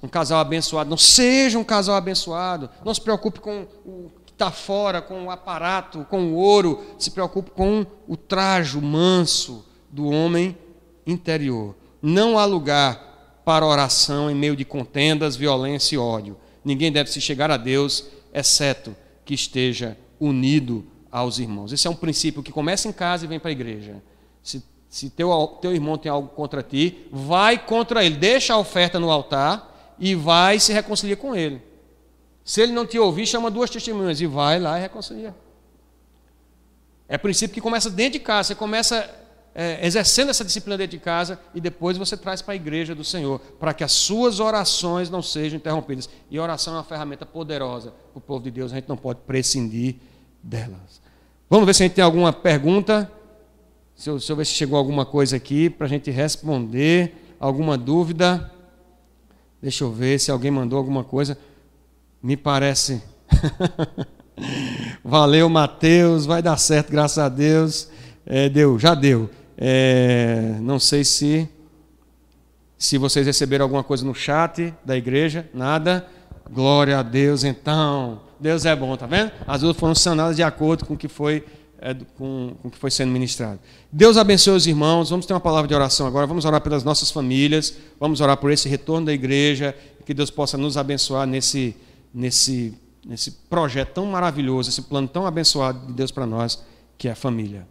[SPEAKER 1] um casal abençoado. Não seja um casal abençoado. Não se preocupe com o que está fora, com o aparato, com o ouro. Se preocupe com o trajo manso do homem interior. Não há lugar para oração em meio de contendas, violência e ódio. Ninguém deve se chegar a Deus, exceto que esteja unido aos irmãos. Esse é um princípio que começa em casa e vem para a igreja. Se, se teu, teu irmão tem algo contra ti, vai contra ele. Deixa a oferta no altar e vai se reconciliar com ele. Se ele não te ouvir, chama duas testemunhas e vai lá e reconcilia. É princípio que começa dentro de casa. Você começa é, exercendo essa disciplina dentro de casa e depois você traz para a igreja do Senhor, para que as suas orações não sejam interrompidas. E oração é uma ferramenta poderosa para o povo de Deus, a gente não pode prescindir delas. Vamos ver se a gente tem alguma pergunta. Se eu, se eu ver se chegou alguma coisa aqui para a gente responder. Alguma dúvida? Deixa eu ver se alguém mandou alguma coisa. Me parece. Valeu, Mateus. Vai dar certo, graças a Deus. É, deu, já deu. É, não sei se se vocês receberam alguma coisa no chat da igreja. Nada. Glória a Deus, então. Deus é bom, tá vendo? As duas foram sanadas de acordo com o que foi é, com, com o que foi sendo ministrado. Deus abençoe os irmãos. Vamos ter uma palavra de oração agora. Vamos orar pelas nossas famílias. Vamos orar por esse retorno da igreja. Que Deus possa nos abençoar nesse, nesse, nesse projeto tão maravilhoso, esse plano tão abençoado de Deus para nós, que é a família.